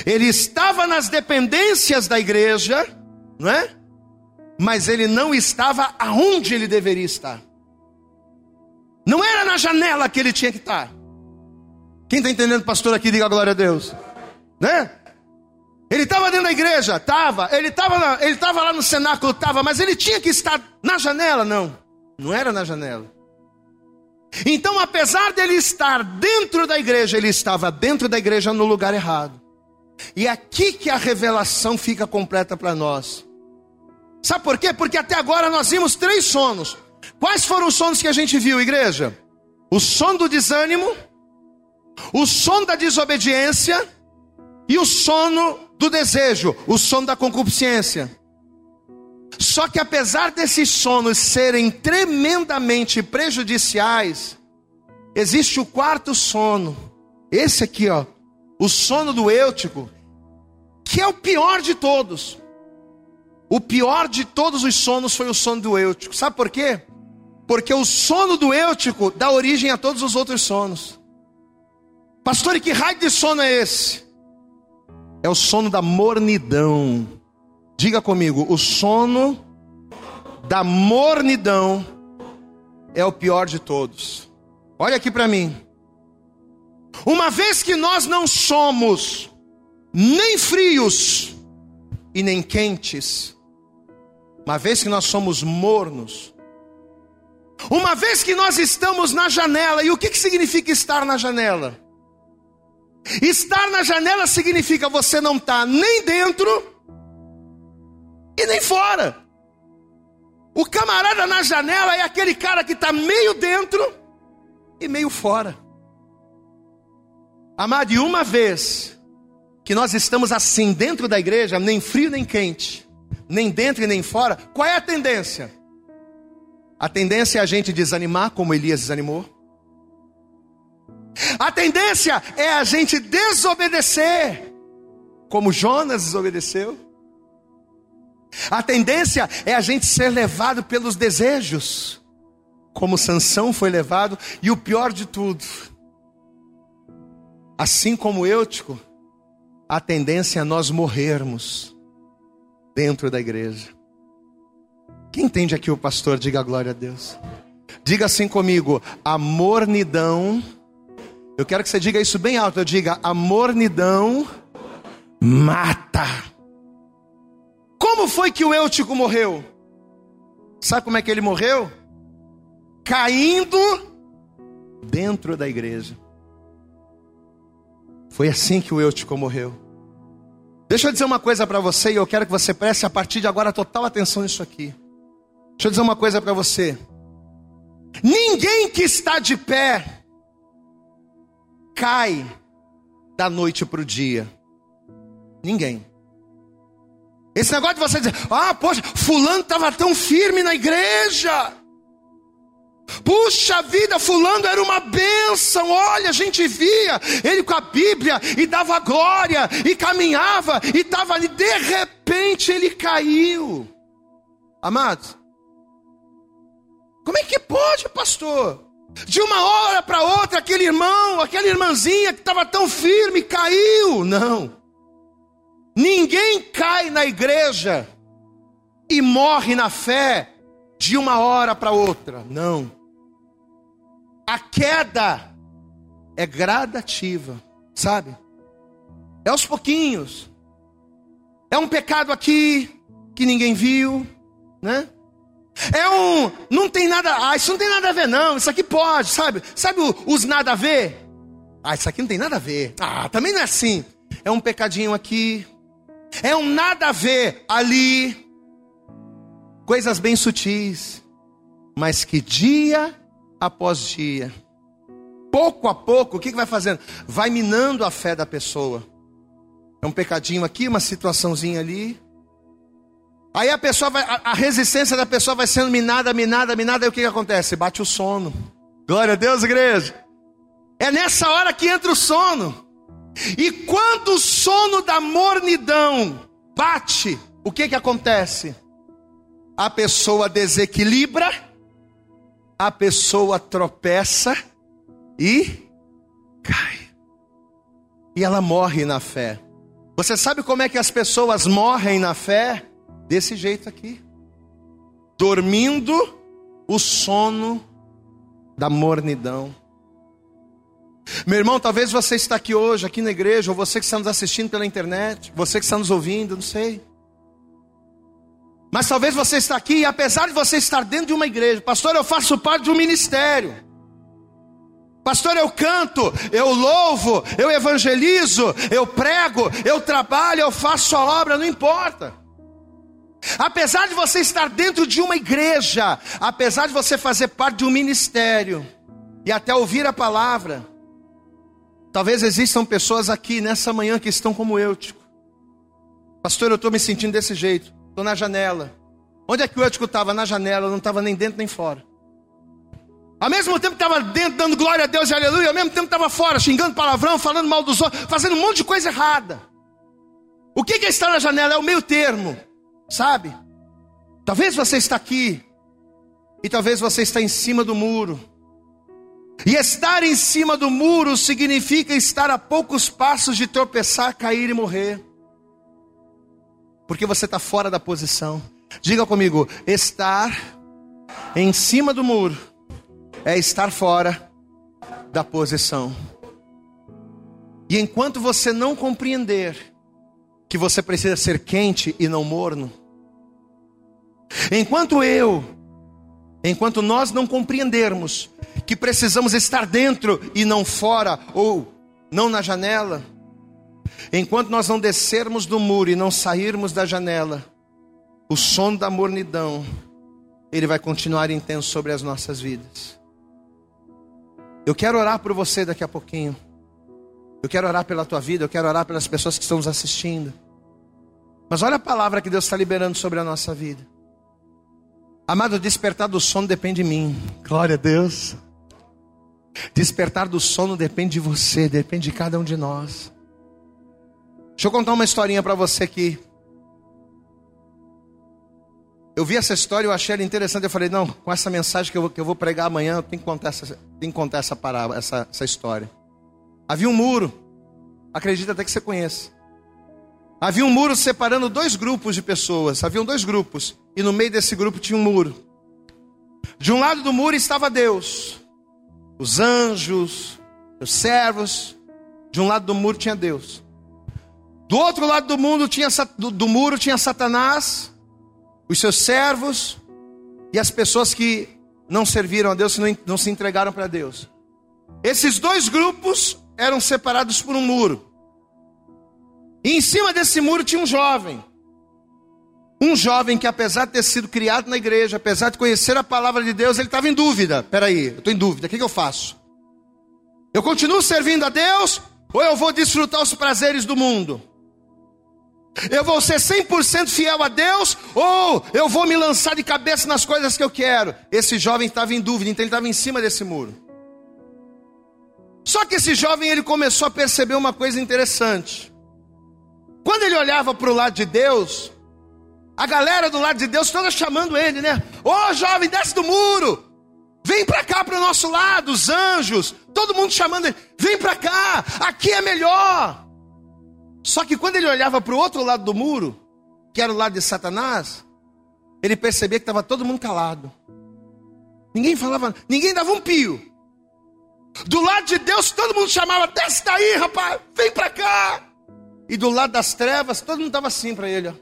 [SPEAKER 2] Ele estava nas dependências da igreja, não é? Mas ele não estava aonde ele deveria estar. Não era na janela que ele tinha que estar. Quem está entendendo, pastor, aqui, diga glória a Deus. Né? Ele estava dentro da igreja, estava. Ele estava ele estava lá no cenáculo, estava. Mas ele tinha que estar na janela, não. Não era na janela. Então, apesar dele estar dentro da igreja, ele estava dentro da igreja no lugar errado. E é aqui que a revelação fica completa para nós. Sabe por quê? Porque até agora nós vimos três sonos. Quais foram os sonos que a gente viu, igreja? O som do desânimo, o som da desobediência e o sono do desejo, o sono da concupiscência. Só que apesar desses sonos serem tremendamente prejudiciais, existe o quarto sono. Esse aqui, ó, o sono do eutico, que é o pior de todos. O pior de todos os sonos foi o sono do eutico. Sabe por quê? Porque o sono do eutico dá origem a todos os outros sonos. Pastor, e que raio de sono é esse? É o sono da mornidão. Diga comigo, o sono da mornidão é o pior de todos. Olha aqui para mim. Uma vez que nós não somos nem frios e nem quentes, uma vez que nós somos mornos, uma vez que nós estamos na janela, e o que, que significa estar na janela? Estar na janela significa você não estar tá nem dentro e nem fora. O camarada na janela é aquele cara que está meio dentro e meio fora. Amado, e uma vez que nós estamos assim dentro da igreja, nem frio nem quente, nem dentro e nem fora, qual é a tendência? A tendência é a gente desanimar, como Elias desanimou. A tendência é a gente desobedecer, como Jonas desobedeceu. A tendência é a gente ser levado pelos desejos, como Sansão foi levado, e o pior de tudo, assim como Eutico, a tendência é nós morrermos dentro da igreja. Quem entende aqui o pastor, diga glória a Deus. Diga assim comigo, a mornidão. Eu quero que você diga isso bem alto. Eu diga, a mornidão mata. Como foi que o Eutico morreu? Sabe como é que ele morreu? caindo dentro da igreja. Foi assim que o Eutico morreu. Deixa eu dizer uma coisa para você e eu quero que você preste a partir de agora total atenção nisso aqui. Deixa eu dizer uma coisa para você. Ninguém que está de pé cai da noite para o dia. Ninguém. Esse negócio de você dizer, ah, poxa, fulano estava tão firme na igreja. Puxa vida, fulano era uma bênção. Olha, a gente via ele com a Bíblia e dava glória e caminhava e estava ali. De repente ele caiu. Amados, como é que pode, pastor? De uma hora para outra, aquele irmão, aquela irmãzinha que estava tão firme caiu. Não. Ninguém cai na igreja e morre na fé de uma hora para outra. Não. A queda é gradativa, sabe? É aos pouquinhos. É um pecado aqui que ninguém viu, né? É um, não tem nada, ah, isso não tem nada a ver não, isso aqui pode, sabe? Sabe os nada a ver? Ah, isso aqui não tem nada a ver. Ah, também não é assim. É um pecadinho aqui, é um nada a ver ali. Coisas bem sutis, mas que dia após dia, pouco a pouco, o que, que vai fazendo? Vai minando a fé da pessoa. É um pecadinho aqui, uma situaçãozinha ali. Aí a pessoa vai, a, a resistência da pessoa vai sendo minada, minada, minada, aí o que, que acontece? Bate o sono. Glória a Deus, igreja. É nessa hora que entra o sono. E quando o sono da mornidão bate, o que que acontece? A pessoa desequilibra a pessoa tropeça e cai. E ela morre na fé. Você sabe como é que as pessoas morrem na fé? Desse jeito aqui. Dormindo o sono da mornidão. Meu irmão, talvez você está aqui hoje, aqui na igreja, ou você que está nos assistindo pela internet, você que está nos ouvindo, não sei. Mas talvez você está aqui e apesar de você estar dentro de uma igreja, pastor, eu faço parte de um ministério. Pastor, eu canto, eu louvo, eu evangelizo, eu prego, eu trabalho, eu faço a obra, não importa. Apesar de você estar dentro de uma igreja, apesar de você fazer parte de um ministério e até ouvir a palavra, talvez existam pessoas aqui nessa manhã que estão como eu, tipo, pastor, eu estou me sentindo desse jeito. Estou na janela. Onde é que o Eutico estava? Na janela, não estava nem dentro nem fora. Ao mesmo tempo que estava dentro dando glória a Deus e aleluia, ao mesmo tempo estava fora, xingando palavrão, falando mal dos outros, fazendo um monte de coisa errada. O que é estar na janela? É o meio termo, sabe? Talvez você está aqui, e talvez você está em cima do muro. E estar em cima do muro significa estar a poucos passos de tropeçar, cair e morrer porque você está fora da posição. Diga comigo: estar em cima do muro é estar fora da posição. E enquanto você não compreender que você precisa ser quente e não morno, enquanto eu, enquanto nós não compreendermos que precisamos estar dentro e não fora, ou não na janela, Enquanto nós não descermos do muro e não sairmos da janela, o som da mornidão, ele vai continuar intenso sobre as nossas vidas. Eu quero orar por você daqui a pouquinho. Eu quero orar pela tua vida, eu quero orar pelas pessoas que estão nos assistindo. Mas olha a palavra que Deus está liberando sobre a nossa vida. Amado, despertar do sono depende de mim. Glória a Deus. Despertar do sono depende de você, depende de cada um de nós. Deixa eu contar uma historinha para você aqui. Eu vi essa história, eu achei ela interessante. Eu falei, não, com essa mensagem que eu, que eu vou pregar amanhã, eu tenho que contar essa, tenho que contar essa, parábola, essa, essa história. Havia um muro, acredita até que você conhece. Havia um muro separando dois grupos de pessoas. Haviam dois grupos. E no meio desse grupo tinha um muro. De um lado do muro estava Deus, os anjos, os servos. De um lado do muro tinha Deus. Do outro lado do mundo tinha do, do muro tinha Satanás, os seus servos e as pessoas que não serviram a Deus, não, não se entregaram para Deus. Esses dois grupos eram separados por um muro. E em cima desse muro tinha um jovem. Um jovem que, apesar de ter sido criado na igreja, apesar de conhecer a palavra de Deus, ele estava em dúvida. Peraí, eu estou em dúvida, o que, que eu faço? Eu continuo servindo a Deus ou eu vou desfrutar os prazeres do mundo? Eu vou ser 100% fiel a Deus ou eu vou me lançar de cabeça nas coisas que eu quero? Esse jovem estava em dúvida, então ele estava em cima desse muro. Só que esse jovem ele começou a perceber uma coisa interessante. Quando ele olhava para o lado de Deus, a galera do lado de Deus toda chamando ele, né? Ô oh, jovem, desce do muro, vem para cá para o nosso lado, os anjos, todo mundo chamando ele, vem para cá, aqui é melhor. Só que quando ele olhava para o outro lado do muro, que era o lado de Satanás, ele percebia que estava todo mundo calado. Ninguém falava, ninguém dava um pio. Do lado de Deus, todo mundo chamava: desce daí, rapaz, vem para cá. E do lado das trevas, todo mundo estava assim para ele. Ó.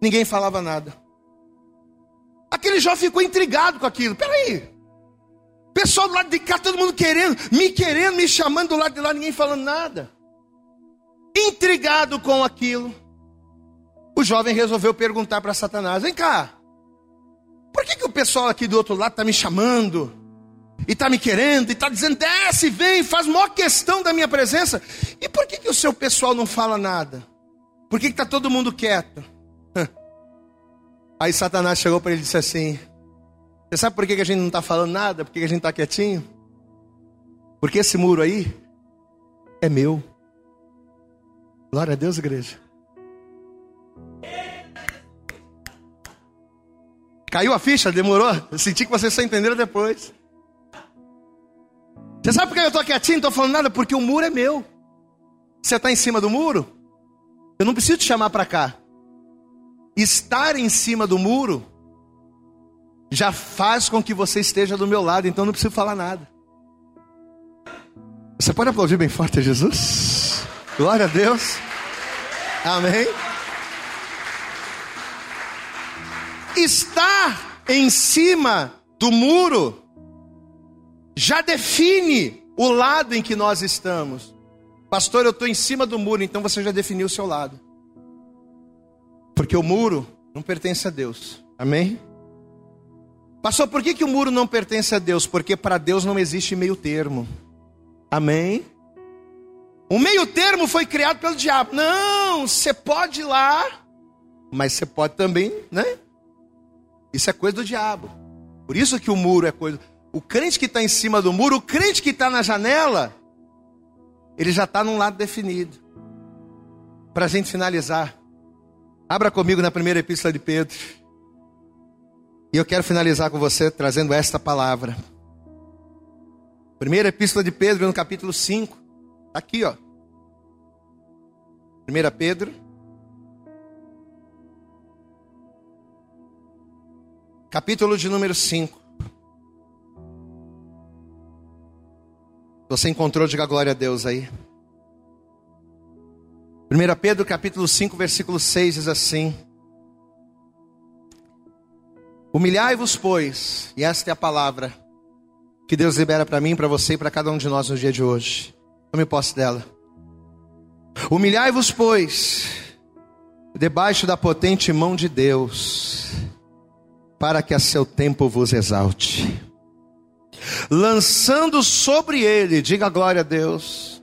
[SPEAKER 2] Ninguém falava nada. Aquele jovem ficou intrigado com aquilo. Peraí. Pessoal do lado de cá, todo mundo querendo, me querendo, me chamando do lado de lá, ninguém falando nada. Intrigado com aquilo, o jovem resolveu perguntar para Satanás: Vem cá, por que, que o pessoal aqui do outro lado está me chamando? E está me querendo, e está dizendo, desce, vem, faz maior questão da minha presença. E por que, que o seu pessoal não fala nada? Por que está todo mundo quieto? Aí Satanás chegou para ele e disse assim: Você sabe por que, que a gente não está falando nada? Por que, que a gente está quietinho? Porque esse muro aí é meu. Glória a Deus, igreja. Caiu a ficha? Demorou? Eu senti que vocês só entenderam depois. Você sabe por que eu estou quietinho, não estou falando nada? Porque o muro é meu. Você está em cima do muro? Eu não preciso te chamar para cá. Estar em cima do muro já faz com que você esteja do meu lado, então não preciso falar nada. Você pode aplaudir bem forte a Jesus? Glória a Deus. Amém. Estar em cima do muro já define o lado em que nós estamos. Pastor, eu estou em cima do muro, então você já definiu o seu lado. Porque o muro não pertence a Deus. Amém? Pastor, por que, que o muro não pertence a Deus? Porque para Deus não existe meio termo. Amém? O meio termo foi criado pelo diabo. Não, você pode ir lá, mas você pode também, né? Isso é coisa do diabo. Por isso que o muro é coisa. O crente que está em cima do muro, o crente que está na janela, ele já está num lado definido. Para a gente finalizar, abra comigo na primeira epístola de Pedro. E eu quero finalizar com você trazendo esta palavra. Primeira epístola de Pedro, no capítulo 5. Aqui, ó. 1 Pedro. Capítulo de número 5. Você encontrou, diga glória a Deus aí. 1 Pedro capítulo 5, versículo 6 diz assim: Humilhai-vos, pois, e esta é a palavra que Deus libera para mim, para você e para cada um de nós no dia de hoje. Tome posse dela. Humilhai-vos, pois, debaixo da potente mão de Deus, para que a seu tempo vos exalte. Lançando sobre ele, diga glória a Deus,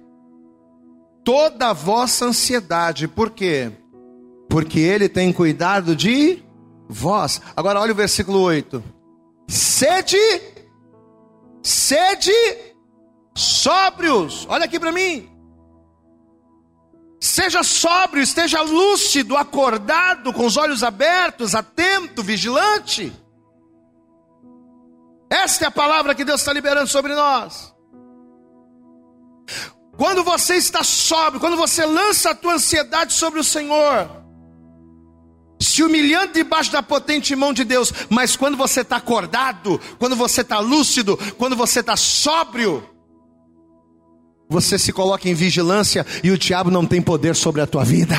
[SPEAKER 2] toda a vossa ansiedade, por quê? Porque ele tem cuidado de vós. Agora olha o versículo 8: sede, sede sóbrios, olha aqui para mim. Seja sóbrio, esteja lúcido, acordado, com os olhos abertos, atento, vigilante. Esta é a palavra que Deus está liberando sobre nós. Quando você está sóbrio, quando você lança a tua ansiedade sobre o Senhor, se humilhando debaixo da potente mão de Deus, mas quando você está acordado, quando você está lúcido, quando você está sóbrio, você se coloca em vigilância e o diabo não tem poder sobre a tua vida.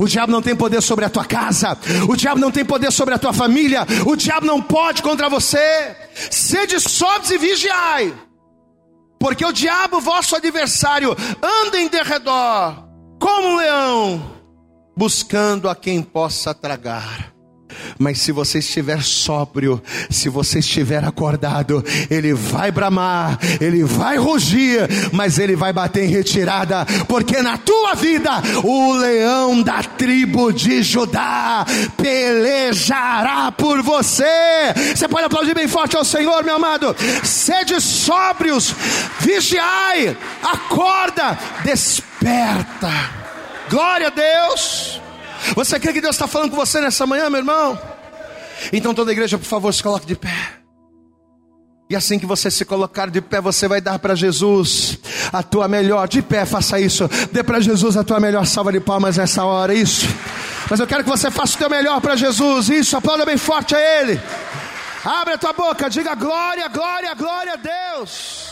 [SPEAKER 2] O diabo não tem poder sobre a tua casa, o diabo não tem poder sobre a tua família, o diabo não pode contra você. Sede sóbrios e vigiai, porque o diabo, vosso adversário, anda em derredor, como um leão, buscando a quem possa tragar. Mas se você estiver sóbrio, se você estiver acordado, ele vai bramar, ele vai rugir, mas ele vai bater em retirada, porque na tua vida o leão da tribo de Judá pelejará por você. Você pode aplaudir bem forte ao Senhor, meu amado. Sede sóbrios, vigiai, acorda, desperta. Glória a Deus. Você crê que Deus está falando com você nessa manhã, meu irmão? Então toda a igreja, por favor, se coloque de pé. E assim que você se colocar de pé, você vai dar para Jesus a tua melhor. De pé, faça isso. Dê para Jesus a tua melhor salva de palmas nessa hora. Isso. Mas eu quero que você faça o teu melhor para Jesus. Isso. Aplauda bem forte a Ele. Abre a tua boca. Diga glória, glória, glória a Deus.